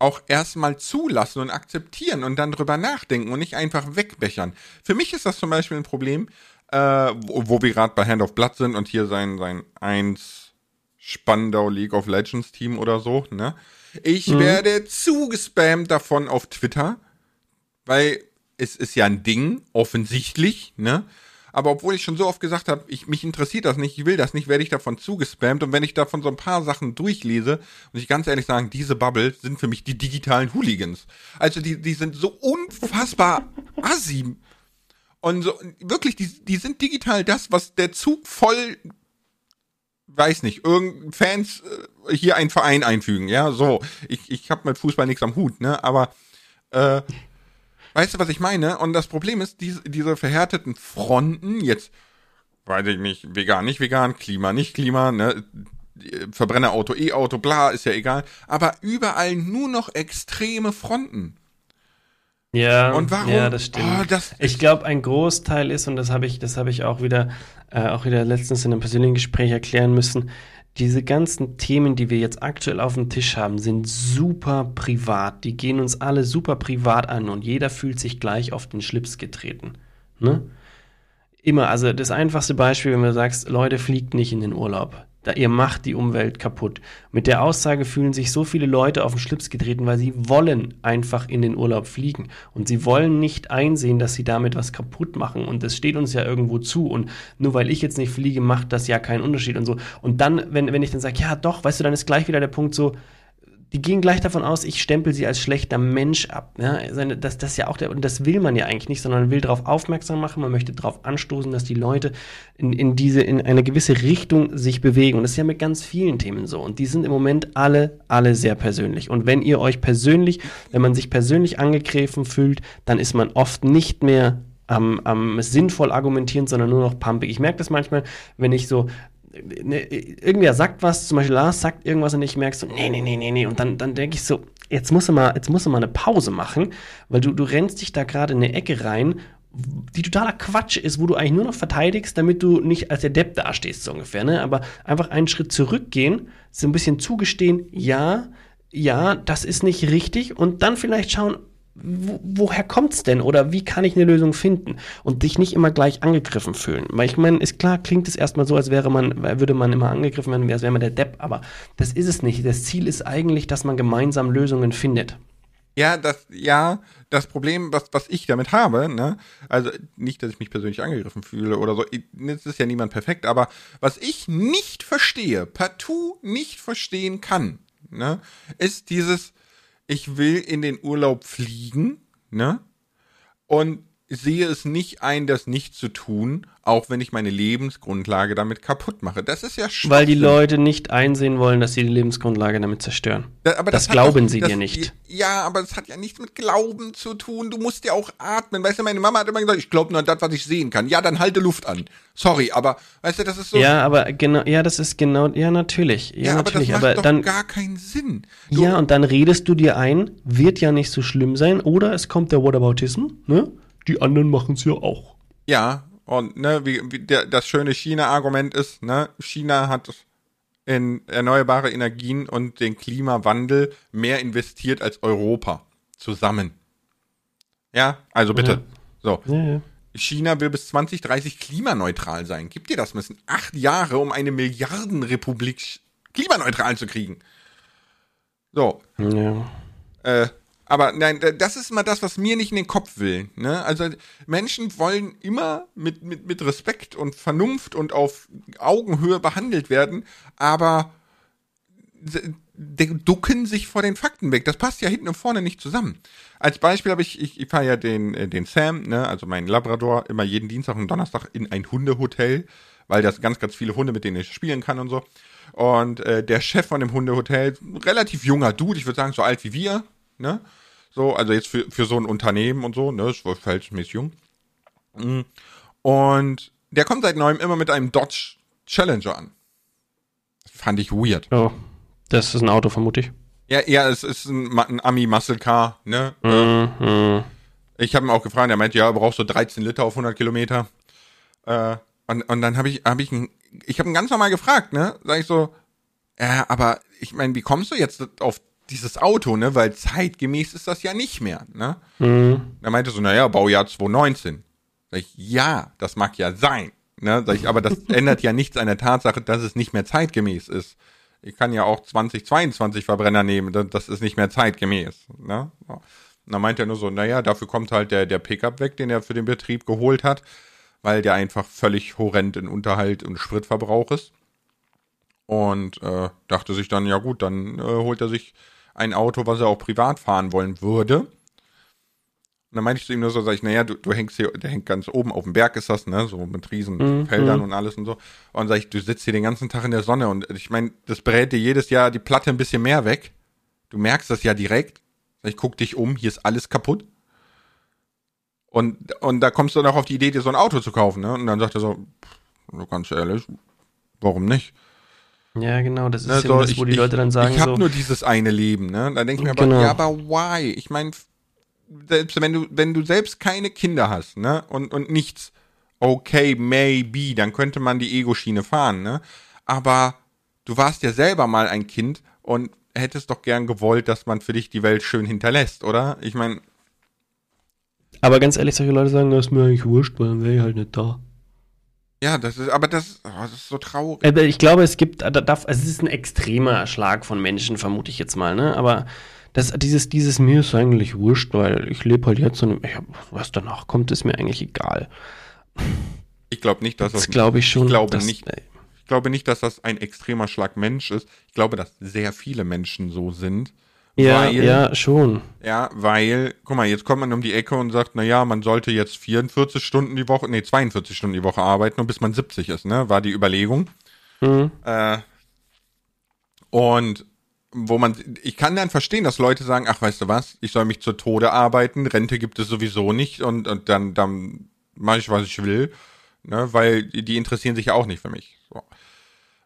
auch erstmal zulassen und akzeptieren und dann drüber nachdenken und nicht einfach wegbechern. Für mich ist das zum Beispiel ein Problem, äh, wo, wo, wir gerade bei Hand of Blood sind und hier sein, sein eins Spandau League of Legends Team oder so, ne? Ich mhm. werde zugespammt davon auf Twitter, weil es ist ja ein Ding, offensichtlich, ne? Aber obwohl ich schon so oft gesagt habe, ich, mich interessiert das nicht, ich will das nicht, werde ich davon zugespammt. Und wenn ich davon so ein paar Sachen durchlese, muss ich ganz ehrlich sagen, diese Bubble sind für mich die digitalen Hooligans. Also die, die sind so unfassbar assi. Und so, wirklich, die, die sind digital das, was der Zug voll, weiß nicht, irgend Fans äh, hier einen Verein einfügen, ja, so. Ich, ich habe mit Fußball nichts am Hut, ne, aber äh, Weißt du, was ich meine? Und das Problem ist, diese, diese verhärteten Fronten, jetzt, weiß ich nicht, vegan, nicht vegan, Klima, nicht Klima, ne? Verbrennerauto, E-Auto, bla, ist ja egal. Aber überall nur noch extreme Fronten. Ja, und warum? Ja, das stimmt. Oh, das ich glaube, ein Großteil ist, und das habe ich, das habe ich auch wieder, äh, auch wieder letztens in einem persönlichen Gespräch erklären müssen, diese ganzen Themen, die wir jetzt aktuell auf dem Tisch haben, sind super privat. Die gehen uns alle super privat an und jeder fühlt sich gleich auf den Schlips getreten. Ne? Immer, also das einfachste Beispiel, wenn du sagst, Leute, fliegt nicht in den Urlaub. Da, ihr macht die Umwelt kaputt. Mit der Aussage fühlen sich so viele Leute auf den Schlips getreten, weil sie wollen einfach in den Urlaub fliegen. Und sie wollen nicht einsehen, dass sie damit was kaputt machen. Und das steht uns ja irgendwo zu. Und nur weil ich jetzt nicht fliege, macht das ja keinen Unterschied und so. Und dann, wenn, wenn ich dann sage, ja doch, weißt du, dann ist gleich wieder der Punkt so, die gehen gleich davon aus, ich stempel sie als schlechter Mensch ab. Ja, das, das ja auch der, und das will man ja eigentlich nicht, sondern will darauf aufmerksam machen, man möchte darauf anstoßen, dass die Leute in, in diese, in eine gewisse Richtung sich bewegen. Und das ist ja mit ganz vielen Themen so. Und die sind im Moment alle, alle sehr persönlich. Und wenn ihr euch persönlich, wenn man sich persönlich angegriffen fühlt, dann ist man oft nicht mehr am, am sinnvoll argumentieren, sondern nur noch pumpig. Ich merke das manchmal, wenn ich so ne, irgendwer sagt was, zum Beispiel Lars sagt irgendwas und ich merke so, nee, nee, nee, nee, nee. Und dann, dann denke ich so, jetzt musst du mal, jetzt musst du mal eine Pause machen, weil du, du rennst dich da gerade in eine Ecke rein, die totaler Quatsch ist, wo du eigentlich nur noch verteidigst, damit du nicht als der Depp dastehst, so ungefähr. Ne? Aber einfach einen Schritt zurückgehen, so ein bisschen zugestehen, ja, ja, das ist nicht richtig und dann vielleicht schauen, wo, woher kommt's denn oder wie kann ich eine Lösung finden und dich nicht immer gleich angegriffen fühlen? Weil ich meine, ist klar, klingt es erstmal so, als wäre man, würde man immer angegriffen werden, als wäre man der Depp, aber das ist es nicht. Das Ziel ist eigentlich, dass man gemeinsam Lösungen findet. Ja, das, ja, das Problem, was, was ich damit habe, ne, also nicht, dass ich mich persönlich angegriffen fühle oder so, es ist ja niemand perfekt, aber was ich nicht verstehe, partout nicht verstehen kann, ne, ist dieses, ich will in den Urlaub fliegen, ne, und sehe es nicht ein, das nicht zu tun, auch wenn ich meine Lebensgrundlage damit kaputt mache. Das ist ja Weil die Leute nicht einsehen wollen, dass sie die Lebensgrundlage damit zerstören. Da, aber das, das glauben doch, sie das, dir nicht. Ja, aber es hat ja nichts mit Glauben zu tun. Du musst ja auch atmen. Weißt du, meine Mama hat immer gesagt, ich glaube nur an das, was ich sehen kann. Ja, dann halte Luft an. Sorry, aber weißt du, das ist so. Ja, aber genau, ja, das ist genau, ja, natürlich. Ja, ja natürlich. aber, das macht aber doch gar keinen Sinn. Du, ja, und dann redest du dir ein, wird ja nicht so schlimm sein, oder es kommt der Whataboutism, ne? Die anderen machen es ja auch. Ja, und ne, wie, wie der, das schöne China-Argument ist, ne, China hat in erneuerbare Energien und den Klimawandel mehr investiert als Europa zusammen. Ja, also bitte. Ja. So. Ja, ja. China will bis 2030 klimaneutral sein. Gibt dir das? müssen acht Jahre, um eine Milliardenrepublik klimaneutral zu kriegen. So. Äh, aber nein, das ist immer das, was mir nicht in den Kopf will. Ne? Also Menschen wollen immer mit, mit, mit Respekt und Vernunft und auf Augenhöhe behandelt werden, aber ducken sich vor den Fakten weg. Das passt ja hinten und vorne nicht zusammen. Als Beispiel habe ich, ich, ich fahre ja den, äh, den Sam, ne, also meinen Labrador, immer jeden Dienstag und Donnerstag in ein Hundehotel, weil das ganz, ganz viele Hunde, mit denen ich spielen kann und so. Und äh, der Chef von dem Hundehotel, relativ junger Dude, ich würde sagen so alt wie wir, ne? So, also jetzt für, für so ein Unternehmen und so, ne, ist wohl verhältnismäßig jung. Mhm. Und der kommt seit neuem immer mit einem Dodge Challenger an. Das fand ich weird. Oh, das ist ein Auto, vermute ich. Ja, ja, es ist ein, ein Ami Muscle Car, ne? Mhm. mhm. Ich habe ihn auch gefragt, er meinte, ja, er braucht so 13 Liter auf 100 Kilometer. Äh, und, und dann habe ich, habe ich, ihn, ich habe ihn ganz normal gefragt, ne? Sag ich so, ja, aber ich meine, wie kommst du jetzt auf dieses Auto, ne? Weil zeitgemäß ist das ja nicht mehr, ne? Mhm. Er meinte so, naja, Baujahr 2019. Sag ich, ja, das mag ja sein. Ne? Sag ich, aber das ändert ja nichts an der Tatsache, dass es nicht mehr zeitgemäß ist. Ich kann ja auch 2022 Verbrenner nehmen, das ist nicht mehr zeitgemäß. Ne? Und dann meint er nur so, naja, dafür kommt halt der, der Pickup weg, den er für den Betrieb geholt hat, weil der einfach völlig horrend in Unterhalt und Spritverbrauch ist. Und äh, dachte sich dann, ja gut, dann äh, holt er sich ein Auto, was er auch privat fahren wollen würde. Und dann meinte ich zu ihm nur so, sag ich, naja, du, du hängst hier, der hängt ganz oben auf dem Berg ist das, ne, so mit riesen mhm. Feldern und alles und so. Und sag ich, du sitzt hier den ganzen Tag in der Sonne und ich meine, das brät dir jedes Jahr die Platte ein bisschen mehr weg. Du merkst das ja direkt. Sag ich, guck dich um, hier ist alles kaputt. Und, und da kommst du noch auf die Idee, dir so ein Auto zu kaufen, ne? Und dann sagt er so, ganz ehrlich, warum nicht? Ja, genau, das ist ne, so, das, wo ich, die Leute dann sagen. Ich habe so, nur dieses eine Leben, ne? Da denke ich mir aber, genau. ja, aber why? Ich meine, selbst wenn du, wenn du selbst keine Kinder hast, ne? Und, und nichts, okay, maybe, dann könnte man die Ego-Schiene fahren, ne? Aber du warst ja selber mal ein Kind und hättest doch gern gewollt, dass man für dich die Welt schön hinterlässt, oder? Ich meine. Aber ganz ehrlich, solche Leute sagen, das ist mir eigentlich wurscht, weil dann wäre ich halt nicht da. Ja, das ist, aber das, oh, das ist so traurig. Äh, ich glaube, es gibt, es ist ein extremer Schlag von Menschen, vermute ich jetzt mal, ne? Aber das, dieses, dieses mir ist eigentlich wurscht, weil ich lebe halt jetzt und ich was danach kommt, ist mir eigentlich egal. Ich glaube nicht, dass das. Das glaube ich schon. Ich glaube dass, nicht. Ich glaube nicht, dass das ein extremer Schlag Mensch ist. Ich glaube, dass sehr viele Menschen so sind. Ja, weil, ja, schon. Ja, weil, guck mal, jetzt kommt man um die Ecke und sagt, na ja, man sollte jetzt 44 Stunden die Woche, nee, 42 Stunden die Woche arbeiten und bis man 70 ist, ne, war die Überlegung. Mhm. Äh, und wo man, ich kann dann verstehen, dass Leute sagen, ach, weißt du was, ich soll mich zur Tode arbeiten, Rente gibt es sowieso nicht und, und dann, dann mache ich, was ich will, ne, weil die, die interessieren sich ja auch nicht für mich. So.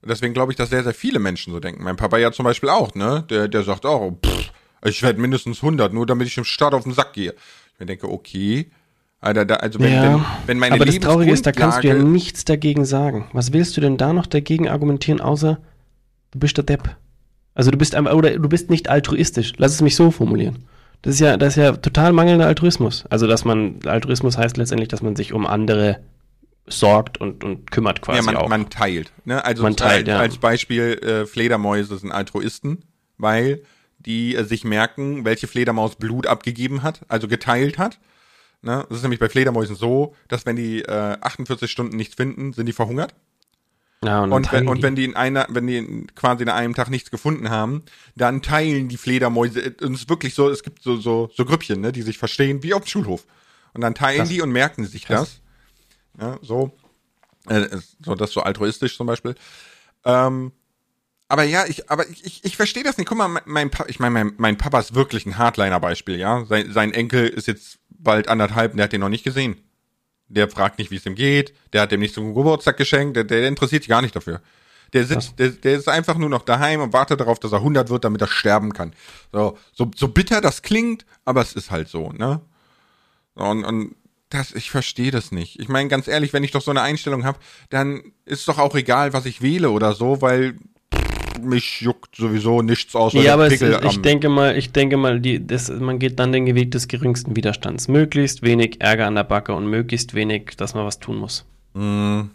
Deswegen glaube ich, dass sehr, sehr viele Menschen so denken. Mein Papa ja zum Beispiel auch, ne? Der, der sagt auch, pff, ich werde mindestens 100, nur damit ich im Start auf den Sack gehe. Ich mir denke, okay. Alter, da, also wenn, ja, wenn, wenn meine Aber das Traurige ist, da kannst du ja nichts dagegen sagen. Was willst du denn da noch dagegen argumentieren, außer du bist der Depp? Also du bist einfach, oder du bist nicht altruistisch. Lass es mich so formulieren. Das ist ja, das ist ja total mangelnder Altruismus. Also, dass man, Altruismus heißt letztendlich, dass man sich um andere sorgt und, und kümmert quasi ja, man, auch. man teilt. Ne? Also man teilt, als, ja. als Beispiel, äh, Fledermäuse sind Altruisten, weil die äh, sich merken, welche Fledermaus Blut abgegeben hat, also geteilt hat. Ne? Das ist nämlich bei Fledermäusen so, dass wenn die äh, 48 Stunden nichts finden, sind die verhungert. Ja, Und, und, wenn, und wenn die in einer, wenn die in, quasi in einem Tag nichts gefunden haben, dann teilen die Fledermäuse, und es ist wirklich so, es gibt so, so, so Grüppchen, ne, die sich verstehen, wie auf dem Schulhof. Und dann teilen Krass. die und merken sich Krass. das. Ja, so. Äh, so, das ist so altruistisch zum Beispiel. Ähm, aber ja, ich, aber ich, ich, ich verstehe das nicht. Guck mal, mein, mein Pa- ich meine, mein, mein Papa ist wirklich ein Hardliner-Beispiel, ja. Sein, sein Enkel ist jetzt bald anderthalb und der hat den noch nicht gesehen. Der fragt nicht, wie es ihm geht, der hat dem nicht zum Geburtstag geschenkt, der, der interessiert sich gar nicht dafür. Der sitzt, der, der ist einfach nur noch daheim und wartet darauf, dass er 100 wird, damit er sterben kann. So, so, so bitter das klingt, aber es ist halt so, ne? Und, und das, ich verstehe das nicht. Ich meine, ganz ehrlich, wenn ich doch so eine Einstellung habe, dann ist doch auch egal, was ich wähle oder so, weil mich juckt sowieso nichts aus. Ja, aber Pickel ich denke mal, ich denke mal, die, das, man geht dann den Weg des geringsten Widerstands. Möglichst wenig Ärger an der Backe und möglichst wenig, dass man was tun muss. Mh,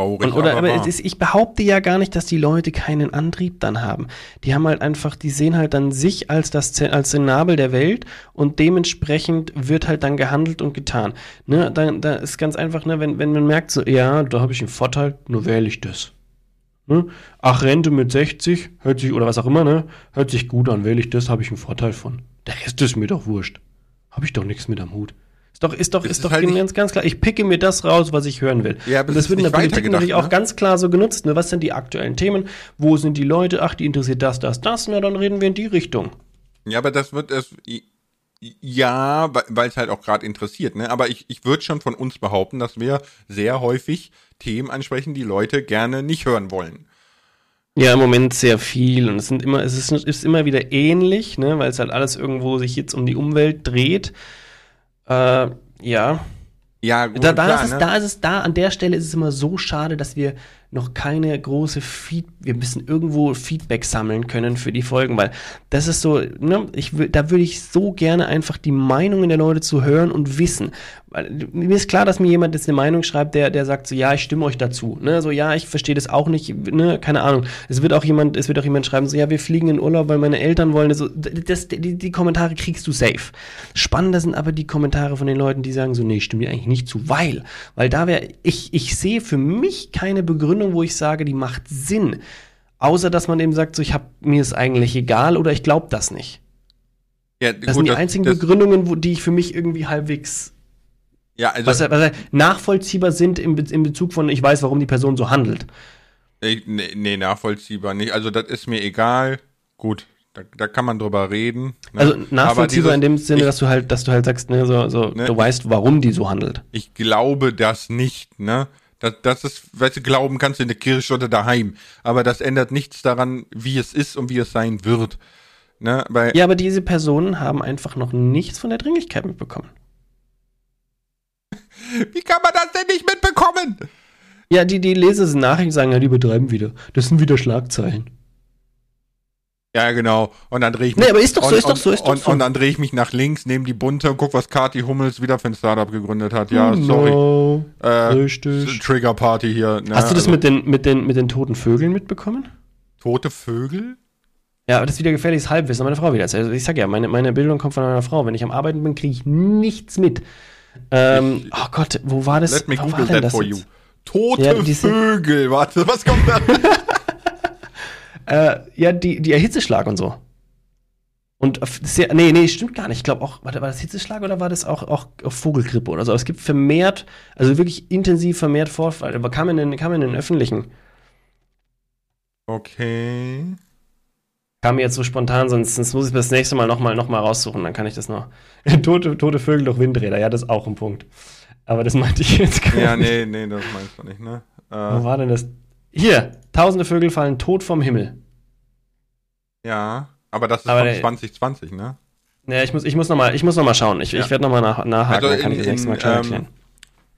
traurig, Und, oder, aber es ist, ich behaupte ja gar nicht, dass die Leute keinen Antrieb dann haben. Die haben halt einfach, die sehen halt dann sich als das als den Nabel der Welt und dementsprechend wird halt dann gehandelt und getan. Ne, da, da ist ganz einfach, ne, wenn, wenn man merkt, so, ja, da habe ich einen Vorteil, nur wähle ich das. Ne? Ach, Rente mit 60, hört sich, oder was auch immer, ne? Hört sich gut an, wähle ich das, habe ich einen Vorteil von. Der Rest ist mir doch wurscht. Habe ich doch nichts mit am Hut. Ist doch, ist doch, ist ist doch halt ganz, ganz klar. Ich picke mir das raus, was ich hören will. Ja, aber und das wird in der Politik natürlich auch ne? ganz klar so genutzt. Ne? Was sind die aktuellen Themen? Wo sind die Leute? Ach, die interessiert das, das, das. Na, dann reden wir in die Richtung. Ja, aber das wird es. Ja, weil es halt auch gerade interessiert, ne? Aber ich, ich würde schon von uns behaupten, dass wir sehr häufig Themen ansprechen, die Leute gerne nicht hören wollen. Ja, im Moment sehr viel. Und es sind immer, es ist, ist immer wieder ähnlich, ne? weil es halt alles irgendwo sich jetzt um die Umwelt dreht. Äh, ja. Ja, gut, Da, da, klar, ist es, ne? da ist es, da, an der Stelle ist es immer so schade, dass wir noch keine große Feed, wir müssen irgendwo Feedback sammeln können für die Folgen, weil das ist so, ne, ich da würde ich so gerne einfach die Meinungen der Leute zu hören und wissen. Weil, mir ist klar, dass mir jemand jetzt eine Meinung schreibt, der, der sagt so, ja, ich stimme euch dazu, ne, so, ja, ich verstehe das auch nicht, ne, keine Ahnung. Es wird auch jemand, es wird auch jemand schreiben, so, ja, wir fliegen in Urlaub, weil meine Eltern wollen, so, das, die, die Kommentare kriegst du safe. Spannender sind aber die Kommentare von den Leuten, die sagen so, nee, ich stimme dir eigentlich nicht zu, weil, weil da wäre, ich, ich sehe für mich keine Begründung, wo ich sage, die macht Sinn. Außer, dass man eben sagt, so, ich hab, mir ist eigentlich egal oder ich glaube das nicht. ja, Das sind die einzigen das, Begründungen, wo, die ich für mich irgendwie halbwegs Ja, also was, was nachvollziehbar sind im, im Bezug von, ich weiß, warum die Person so handelt. nee, nee, nachvollziehbar nicht. Also das ist mir egal. Gut, da, da kann man drüber reden. ne? Also nachvollziehbar in dem dieses- Sinne, ich, dass du halt, dass du halt sagst, ne, so, so Ne, du weißt, warum die so handelt. ich glaube das nicht, ne? Das, das ist, weißt du, glauben kannst du in der Kirche oder daheim. Aber das ändert nichts daran, wie es ist und wie es sein wird. Ne? Weil, Ja, aber diese Personen haben einfach noch nichts von der Dringlichkeit mitbekommen. Wie kann man das denn nicht mitbekommen? Ja, die, die lesen diese Nachrichten sagen, ja, die übertreiben wieder. Das sind wieder Schlagzeilen. Ja, genau. Und dann drehe ich Nee, aber ist doch so, und, ist doch so, ist doch und, so. Und dann drehe ich mich nach links, nehme die bunte und guck, was Kati Hummels wieder für ein Startup gegründet hat. Ja, sorry. No, Äh, richtig. Trigger Party hier. Ne? Hast du das Also, mit den, mit, den, mit den toten Vögeln mitbekommen? tote Vögel? Ja, aber das ist wieder gefährliches Halbwissen. Meine Frau wieder. Also ich sag ja, meine, meine Bildung kommt von meiner Frau. Wenn ich am Arbeiten bin, kriege ich nichts mit. Ähm, oh Gott, wo war das? Let me Google that das for you. Tote Ja, Vögel. Warte, was kommt da? Äh, ja, die, die Hitzeschlag und so. Und sehr, nee, nee, stimmt gar nicht. Ich glaube auch, warte, war das Hitzeschlag oder war das auch, auch Vogelgrippe oder so? Es gibt vermehrt, also wirklich intensiv vermehrt Vorfall. Aber kam in den, kam in den öffentlichen. Okay. Kam mir jetzt so spontan, sonst, sonst muss ich das nächste Mal nochmal noch mal raussuchen, dann kann ich das noch. tote, tote Vögel durch Windräder, ja, das ist auch ein Punkt. Aber das meinte ich jetzt gar Ja, nicht. nee, nee, das meinst du nicht, ne? Wo Äh, war denn das? Hier, tausende Vögel fallen tot vom Himmel. ja, aber das ist Aber von der- 2020, ne? Ja, ich muss, ich muss nochmal noch mal schauen. Ich, Ja. ich werde nochmal nach, nachhaken, Also dann kann in- ich das nächste Mal in, klar ähm, erklären.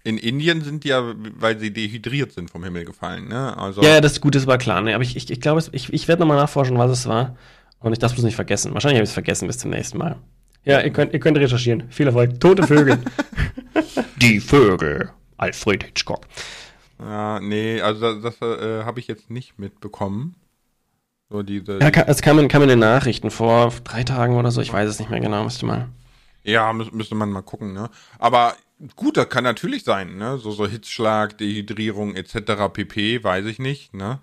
In Indien sind die ja, weil sie dehydriert sind, vom Himmel gefallen, ne? Also, Ja, das ist gut, das war klar. Ne? Aber ich, ich, ich glaube, ich, ich werde nochmal nachforschen, was es war. Und ich darf es nicht vergessen. Wahrscheinlich habe ich es vergessen bis zum nächsten Mal. Ja, ihr könnt, ihr könnt recherchieren. Viel Erfolg. Tote Vögel. Die Vögel. Alfred Hitchcock. Ja, nee, also das, das äh, habe ich jetzt nicht mitbekommen. So diese, Ja, es kam in, kam in den Nachrichten vor drei Tagen oder so, ich weiß es nicht mehr genau, müsste mal. Ja, mü müsste man mal gucken, ne? Aber gut, das kann natürlich sein, ne? So, so Hitzschlag, Dehydrierung etc. pp, weiß ich nicht, ne?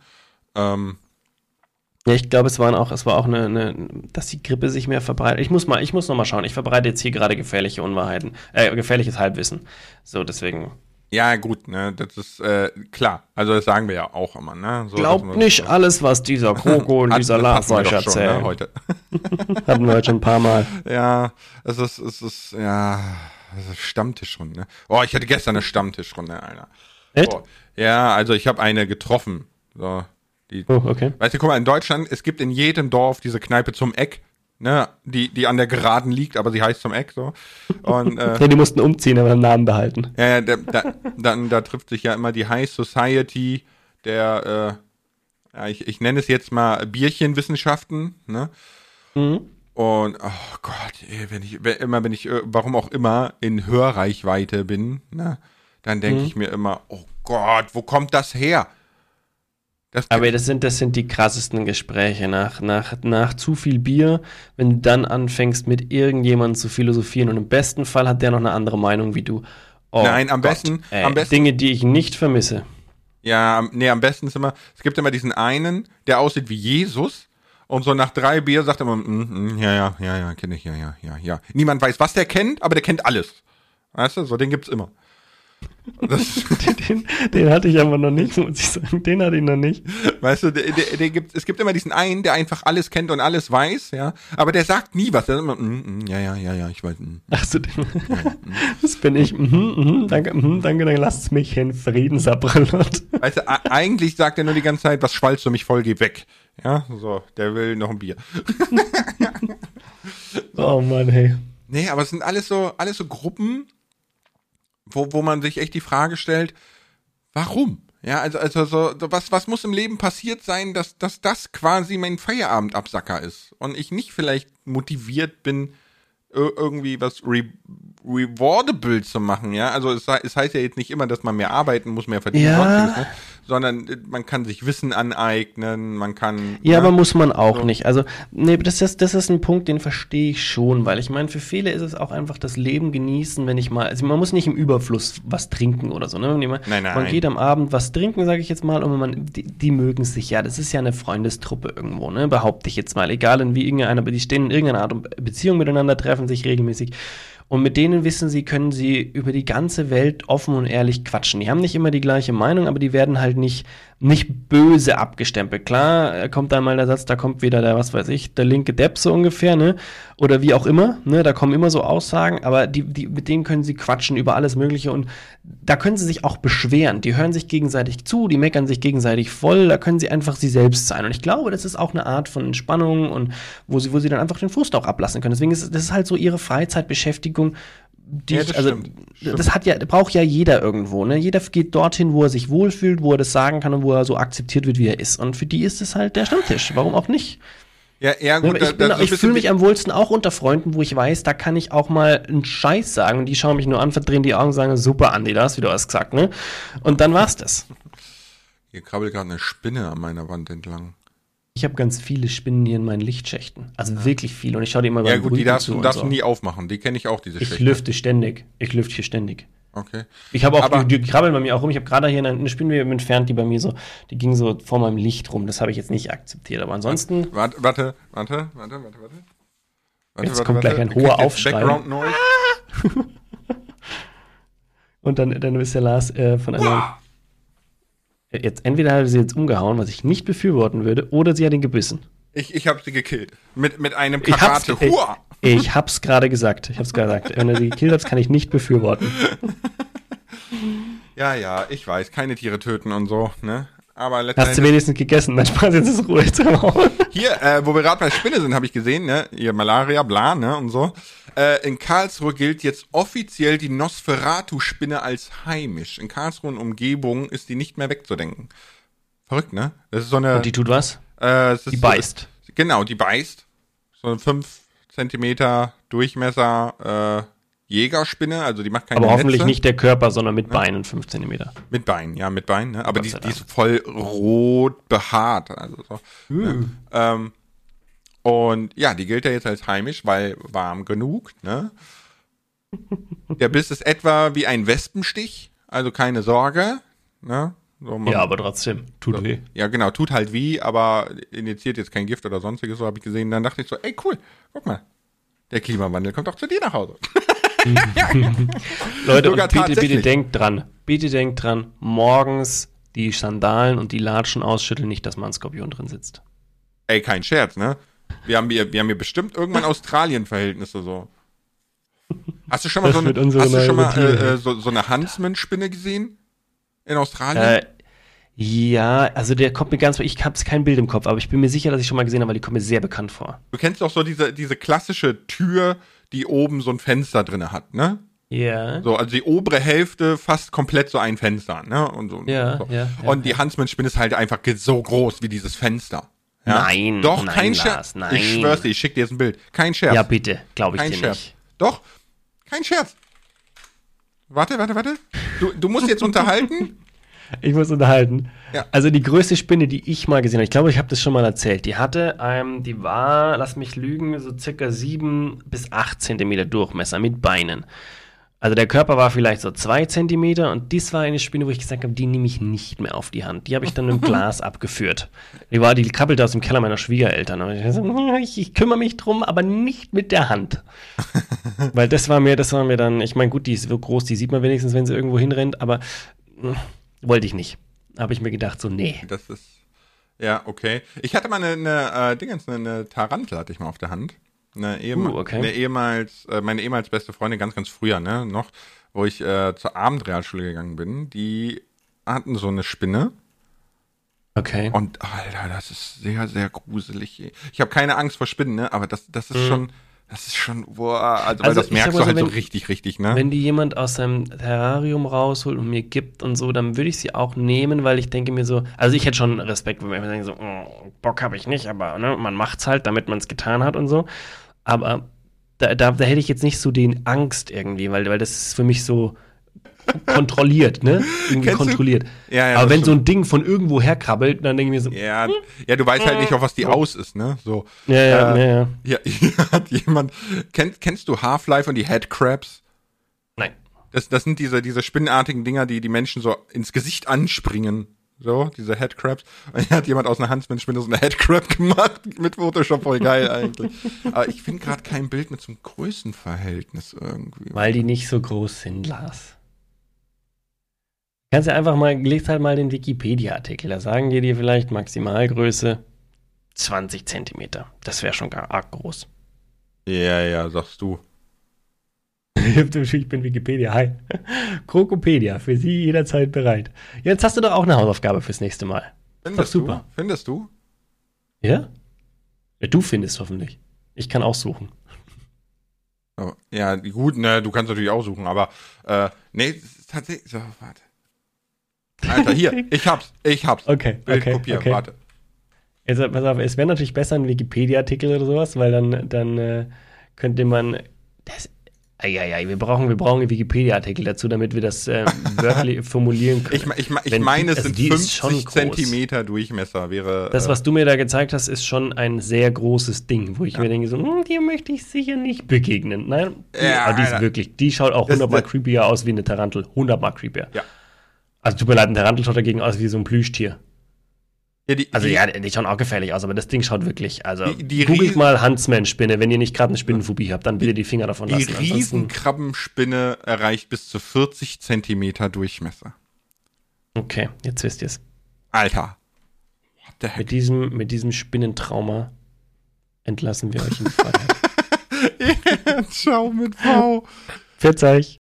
Ähm, Ja, ich glaube, es waren auch, es war auch eine, eine, dass die Grippe sich mehr verbreitet. Ich muss mal, ich muss noch mal schauen. Ich verbreite jetzt hier gerade gefährliche Unwahrheiten, äh, gefährliches Halbwissen. So, deswegen. Ja, gut, ne? Das ist äh, klar. Also das sagen wir ja auch immer, ne? So, Glaubt nicht alles, was dieser Kroko und dieser Lars euch doch schon, ne, heute. Hatten wir heute schon ein paar Mal. Ja, es ist, es ist, ja, es ist Stammtischrunde. Oh, ich hatte gestern eine Stammtischrunde, Alter. Echt? Oh, ja, also ich habe eine getroffen. So, die, Oh, okay. weißt du, guck mal, in Deutschland, es gibt in jedem Dorf diese Kneipe zum Eck, ne, die, die an der Geraden liegt, aber sie heißt zum Eck, so. Und, äh, Ja, die mussten umziehen, aber den Namen behalten. ja, ja, da, da, dann, da trifft sich ja immer die High Society der, äh, ja, ich, ich nenne es jetzt mal Bierchenwissenschaften, ne? Mhm. Und, oh Gott, ey, wenn ich, wenn, immer wenn ich, äh, warum auch immer, in Hörreichweite bin, ne, dann denke Mhm. ich mir immer, oh Gott, wo kommt das her? Das, Aber das sind, das sind die krassesten Gespräche nach, nach, nach zu viel Bier, wenn du dann anfängst, mit irgendjemandem zu philosophieren und im besten Fall hat der noch eine andere Meinung wie du. Oh Nein, am Gott, besten- ey, am besten- Dinge, die ich nicht vermisse. ja, nee, am besten ist immer, es gibt immer diesen einen, der aussieht wie Jesus. Und so nach drei Bier sagt er immer, mm, mm, ja, ja, ja, ja, kenne ich, ja, ja, ja, ja. Niemand weiß, was der kennt, aber der kennt alles. Weißt du, so den gibt's immer. Den, den hatte ich aber noch nicht, muss ich sagen. Den hatte ich noch nicht. Weißt du, der, der, der gibt, es gibt immer diesen einen, der einfach alles kennt und alles weiß, ja, aber der sagt nie was. Der sagt immer, mm, mm, ja, ja, ja, ja, ich weiß. Mm. Achso, den, das bin ich. Mhm, mhm, danke, mhm, danke, dann lasst mich in Frieden, Sabralot. Weißt du, eigentlich sagt er nur die ganze Zeit, was schwallst du mich voll, geh weg. Ja, so, der will noch ein Bier. Oh Mann, hey. Nee, aber es sind alles so, alles so Gruppen, wo, wo man sich echt die Frage stellt, warum? Ja, also, also so, was, was muss im Leben passiert sein, dass, dass das quasi mein Feierabendabsacker ist und ich nicht vielleicht motiviert bin, ir- irgendwie was re rewardable zu machen, ja. Also es, es heißt ja jetzt nicht immer, dass man mehr arbeiten muss, mehr verdienen, Ja. sonstiges, ne? Sondern äh, man kann sich Wissen aneignen, man kann. Ja, ne? aber muss man auch So. nicht. Also, nee, das ist, das ist ein Punkt, den verstehe ich schon, weil ich meine, für viele ist es auch einfach das Leben genießen, wenn ich mal, also man muss nicht im Überfluss was trinken oder so, ne? Jemand- Nein, nein. Man geht am Abend was trinken, sage ich jetzt mal, und man, die, die mögen sich ja. Das ist ja eine Freundestruppe irgendwo, ne? Behaupte ich jetzt mal. Egal in wie irgendeiner, die stehen in irgendeiner Art und Beziehung miteinander, treffen sich regelmäßig. Und mit denen wissen sie, können sie über die ganze Welt offen und ehrlich quatschen. Die haben nicht immer die gleiche Meinung, aber die werden halt nicht, nicht böse abgestempelt. Klar, äh, kommt da mal der Satz, da kommt wieder der, was weiß ich, der linke Depp so ungefähr, ne? Oder wie auch immer, ne? Da kommen immer so Aussagen, aber die, die, mit denen können sie quatschen über alles Mögliche und da können sie sich auch beschweren. Die hören sich gegenseitig zu, die meckern sich gegenseitig voll, da können sie einfach sie selbst sein. Und ich glaube, das ist auch eine Art von Entspannung und wo sie, wo sie dann einfach den Frust auch ablassen können. Deswegen ist das ist halt so ihre Freizeitbeschäftigung, die Ja, das also stimmt. Das hat ja, braucht ja jeder irgendwo, ne? Jeder geht dorthin, wo er sich wohlfühlt, wo er das sagen kann und wo er so akzeptiert wird, wie er ist. Und für die ist es halt der Stammtisch. Warum auch nicht? Ja, ja, Ne, gut, aber ich da- ich fühle mich am wohlsten auch unter Freunden, wo ich weiß, da kann ich auch mal einen Scheiß sagen und die schauen mich nur an, verdrehen die Augen und sagen, super, Andi, da hast du wieder was gesagt, ne? Und dann war's das. Hier krabbelt gerade eine Spinne an meiner Wand entlang. Ich habe ganz viele Spinnen hier in meinen Lichtschächten. Also wirklich viele. Und ich schaue die immer Ja beim gut, die Brüten darfst zu du darfst so. nie aufmachen. Die kenne ich auch, diese Ich Schächte. lüfte ständig. Ich lüfte hier ständig. Okay. Ich habe auch, Aber- die, die krabbeln bei mir auch rum. Ich habe gerade hier eine, eine Spinnwebe entfernt, die bei mir so, die ging so vor meinem Licht rum. Das habe ich jetzt nicht akzeptiert. Aber ansonsten, Warte, warte, warte, warte, warte, warte. Warte, Jetzt kommt gleich ein hoher Aufschrei. Background Noise. und dann, dann ist der Lars äh, von einer. Jetzt entweder hat er sie jetzt umgehauen, was ich nicht befürworten würde, oder sie hat ihn gebissen. Ich, ich habe sie gekillt. Mit, mit einem Ich hab's, Karate. ich, ich hab's gerade gesagt. Ich hab's gesagt. Wenn er sie gekillt hat, kann ich nicht befürworten. Ja, ja, ich weiß. Keine Tiere töten und so, ne? Aber Hast du letztendlich. wenigstens gegessen? Mein Spaß, jetzt ist Ruhe. Jetzt. Hier, äh, wo wir gerade bei Spinne sind, habe ich gesehen, ne? Hier Malaria, bla, ne? Und so. Äh, in Karlsruhe gilt jetzt offiziell die Nosferatu-Spinne als heimisch. In Karlsruhe und Umgebung ist die nicht mehr wegzudenken. Verrückt, ne? Das ist so eine. Und die tut was? äh, ist Die so- beißt. Genau, die beißt. So ein 5 Zentimeter Durchmesser, Jägerspinne, also die macht keine Aber hoffentlich Netze. nicht der Körper, sondern mit Beinen 5 cm. Mit Beinen, ja, mit Beinen, ne? aber die, die ist voll rot behaart. Also so. Ne? Ähm, und ja, die gilt ja jetzt als heimisch, weil warm genug. Ne? Der Biss ist etwa wie ein Wespenstich, also keine Sorge. Ne? So, man- Ja, aber trotzdem, tut weh. ja, genau, tut halt wie, aber injiziert jetzt kein Gift oder sonstiges, so habe ich gesehen. Dann dachte ich so, ey, cool, guck mal, der Klimawandel kommt auch zu dir nach Hause. Leute, und bitte, bitte denkt dran, bitte denkt dran, morgens die Sandalen und die Latschen ausschütteln, nicht, dass mal ein Skorpion drin sitzt. Ey, kein Scherz, ne? Wir haben hier, wir haben hier bestimmt irgendwann Australien-Verhältnisse so. Hast du schon mal so eine, hast du schon mal äh, äh, so, so eine Huntsman-Spinne gesehen? In Australien? Äh, ja, also der kommt mir ganz, ich habe kein Bild im Kopf, aber ich bin mir sicher, dass ich schon mal gesehen habe, weil die kommt mir sehr bekannt vor. Du kennst doch so diese, diese klassische Tür, die oben so ein Fenster drinne hat, ne? Ja. So, also die obere Hälfte fast komplett so ein Fenster, ne? Und so. Ja, so. ja, ja, Und die Huntsman-Spinne ist halt einfach so groß wie dieses Fenster. Ja? Nein, Doch, nein, kein Scherz. nein. Ich schwör's dir, ich schick dir jetzt ein Bild. Kein Scherz. Ja, bitte, glaube ich kein dir Scherz. nicht. Doch, kein Scherz. Warte, warte, warte. Du, du musst jetzt unterhalten. Ich muss unterhalten. Ja. Also die größte Spinne, die ich mal gesehen habe, ich glaube, ich habe das schon mal erzählt, die hatte, ähm, die war, lass mich lügen, so circa sieben bis acht Zentimeter Durchmesser mit Beinen. Also der Körper war vielleicht so zwei Zentimeter und dies war eine Spinne, wo ich gesagt habe, die nehme ich nicht mehr auf die Hand. Die habe ich dann im Glas abgeführt. Die war, die krabbelte aus dem Keller meiner Schwiegereltern. Und ich, so, ich, ich kümmere mich drum, aber nicht mit der Hand. Weil das war mir, das war mir dann, ich meine, gut, die ist so groß, die sieht man wenigstens, wenn sie irgendwo hinrennt, aber mh, wollte ich nicht. Habe ich mir gedacht, so, nee. Das ist. Ja, okay. Ich hatte mal eine, eine äh, Dingens, eine, eine Tarantel hatte ich mal auf der Hand. Eine, ehema Uh, okay. eine ehemals, äh, meine ehemals beste Freundin, ganz, ganz früher, ne, noch, wo ich äh, zur Abendrealschule gegangen bin, die hatten so eine Spinne. Okay. Und Alter, das ist sehr, sehr gruselig. Ich habe keine Angst vor Spinnen, ne? Aber das, das ist schon, das ist schon, boah, also, weil Also, das merkst du so, halt so wenn- richtig, richtig, ne? Wenn die jemand aus seinem Terrarium rausholt und mir gibt und so, dann würde ich sie auch nehmen, weil ich denke mir so, also ich hätte schon Respekt, wenn wir denken so, oh, Bock habe ich nicht, aber ne, man macht's halt, damit man es getan hat und so. Aber da, da, da hätte ich jetzt nicht so den Angst irgendwie, weil, weil das ist für mich so kontrolliert, ne? Irgendwie Kennst kontrolliert. Ja, ja, aber wenn so stimmt. ein Ding von irgendwo herkrabbelt, dann denke ich mir so, ja, ja, du weißt halt nicht, auf was die aus ist, ne? So. ja, ja, Äh, ja, ja. Hier, hat jemand, kennt, kennst du Half-Life und die Headcrabs? Nein. Das, das sind diese, diese spinnenartigen Dinger, die die Menschen so ins Gesicht anspringen. So, diese Headcrabs. Und hier hat jemand aus einer Huntsman-Spinne so eine Headcrab gemacht mit Photoshop, voll geil eigentlich. Aber ich finde gerade kein Bild mit so einem Größenverhältnis irgendwie. Weil die nicht so groß sind, Lars. Kannst ja einfach mal, lest halt mal den Wikipedia-Artikel. Da sagen die dir vielleicht Maximalgröße 20 Zentimeter. Das wäre schon gar arg groß. Ja, ja, sagst du. ich bin Wikipedia, hi. Krokopedia, für Sie jederzeit bereit. Jetzt hast du doch auch eine Hausaufgabe fürs nächste Mal. Findest Doch super. du? Findest du? Ja? ja? Du findest hoffentlich. Ich kann auch suchen. Oh, Ja, gut, ne, du kannst natürlich auch suchen, aber äh, nee, tatsächlich. So, warte. Alter, hier, ich hab's, ich hab's. Okay, Bild okay, kopieren, okay. warte. Also, pass auf, es wäre natürlich besser ein Wikipedia-Artikel oder sowas, weil dann, dann äh, könnte man. Das, Eieiei, wir brauchen, wir brauchen einen Wikipedia-Artikel dazu, damit wir das äh, wörtlich formulieren können. Ich, ich, ich meine, es also sind die ist schon 50 groß. Zentimeter Durchmesser, wäre. Das, äh, was du mir da gezeigt hast, ist schon ein sehr großes Ding, wo ich mir denke, so, hm, dir möchte ich sicher nicht begegnen. Nein, die, Ja, aber die ist wirklich, die schaut auch Das- hundertmal das- creepier aus wie eine Tarantel. Hundertmal creepier. Ja. Also tut mir leid, ein Tarantel schaut dagegen aus wie so ein Plüschtier. ja, die, Also die, ja, die schauen auch gefährlich aus, aber das Ding schaut wirklich, also Die- die googelt mal Huntsman-Spinne, wenn ihr nicht gerade eine Spinnenphobie habt, dann bitte die Finger davon die lassen. Ansonsten- Riesenkrabbenspinne erreicht bis zu 40 Zentimeter Durchmesser. Okay, jetzt wisst ihr es. Alter. What the heck? Mit diesem, mit diesem Spinnentrauma entlassen wir euch in die Freiheit. Ciao mit V. Pfiat euch.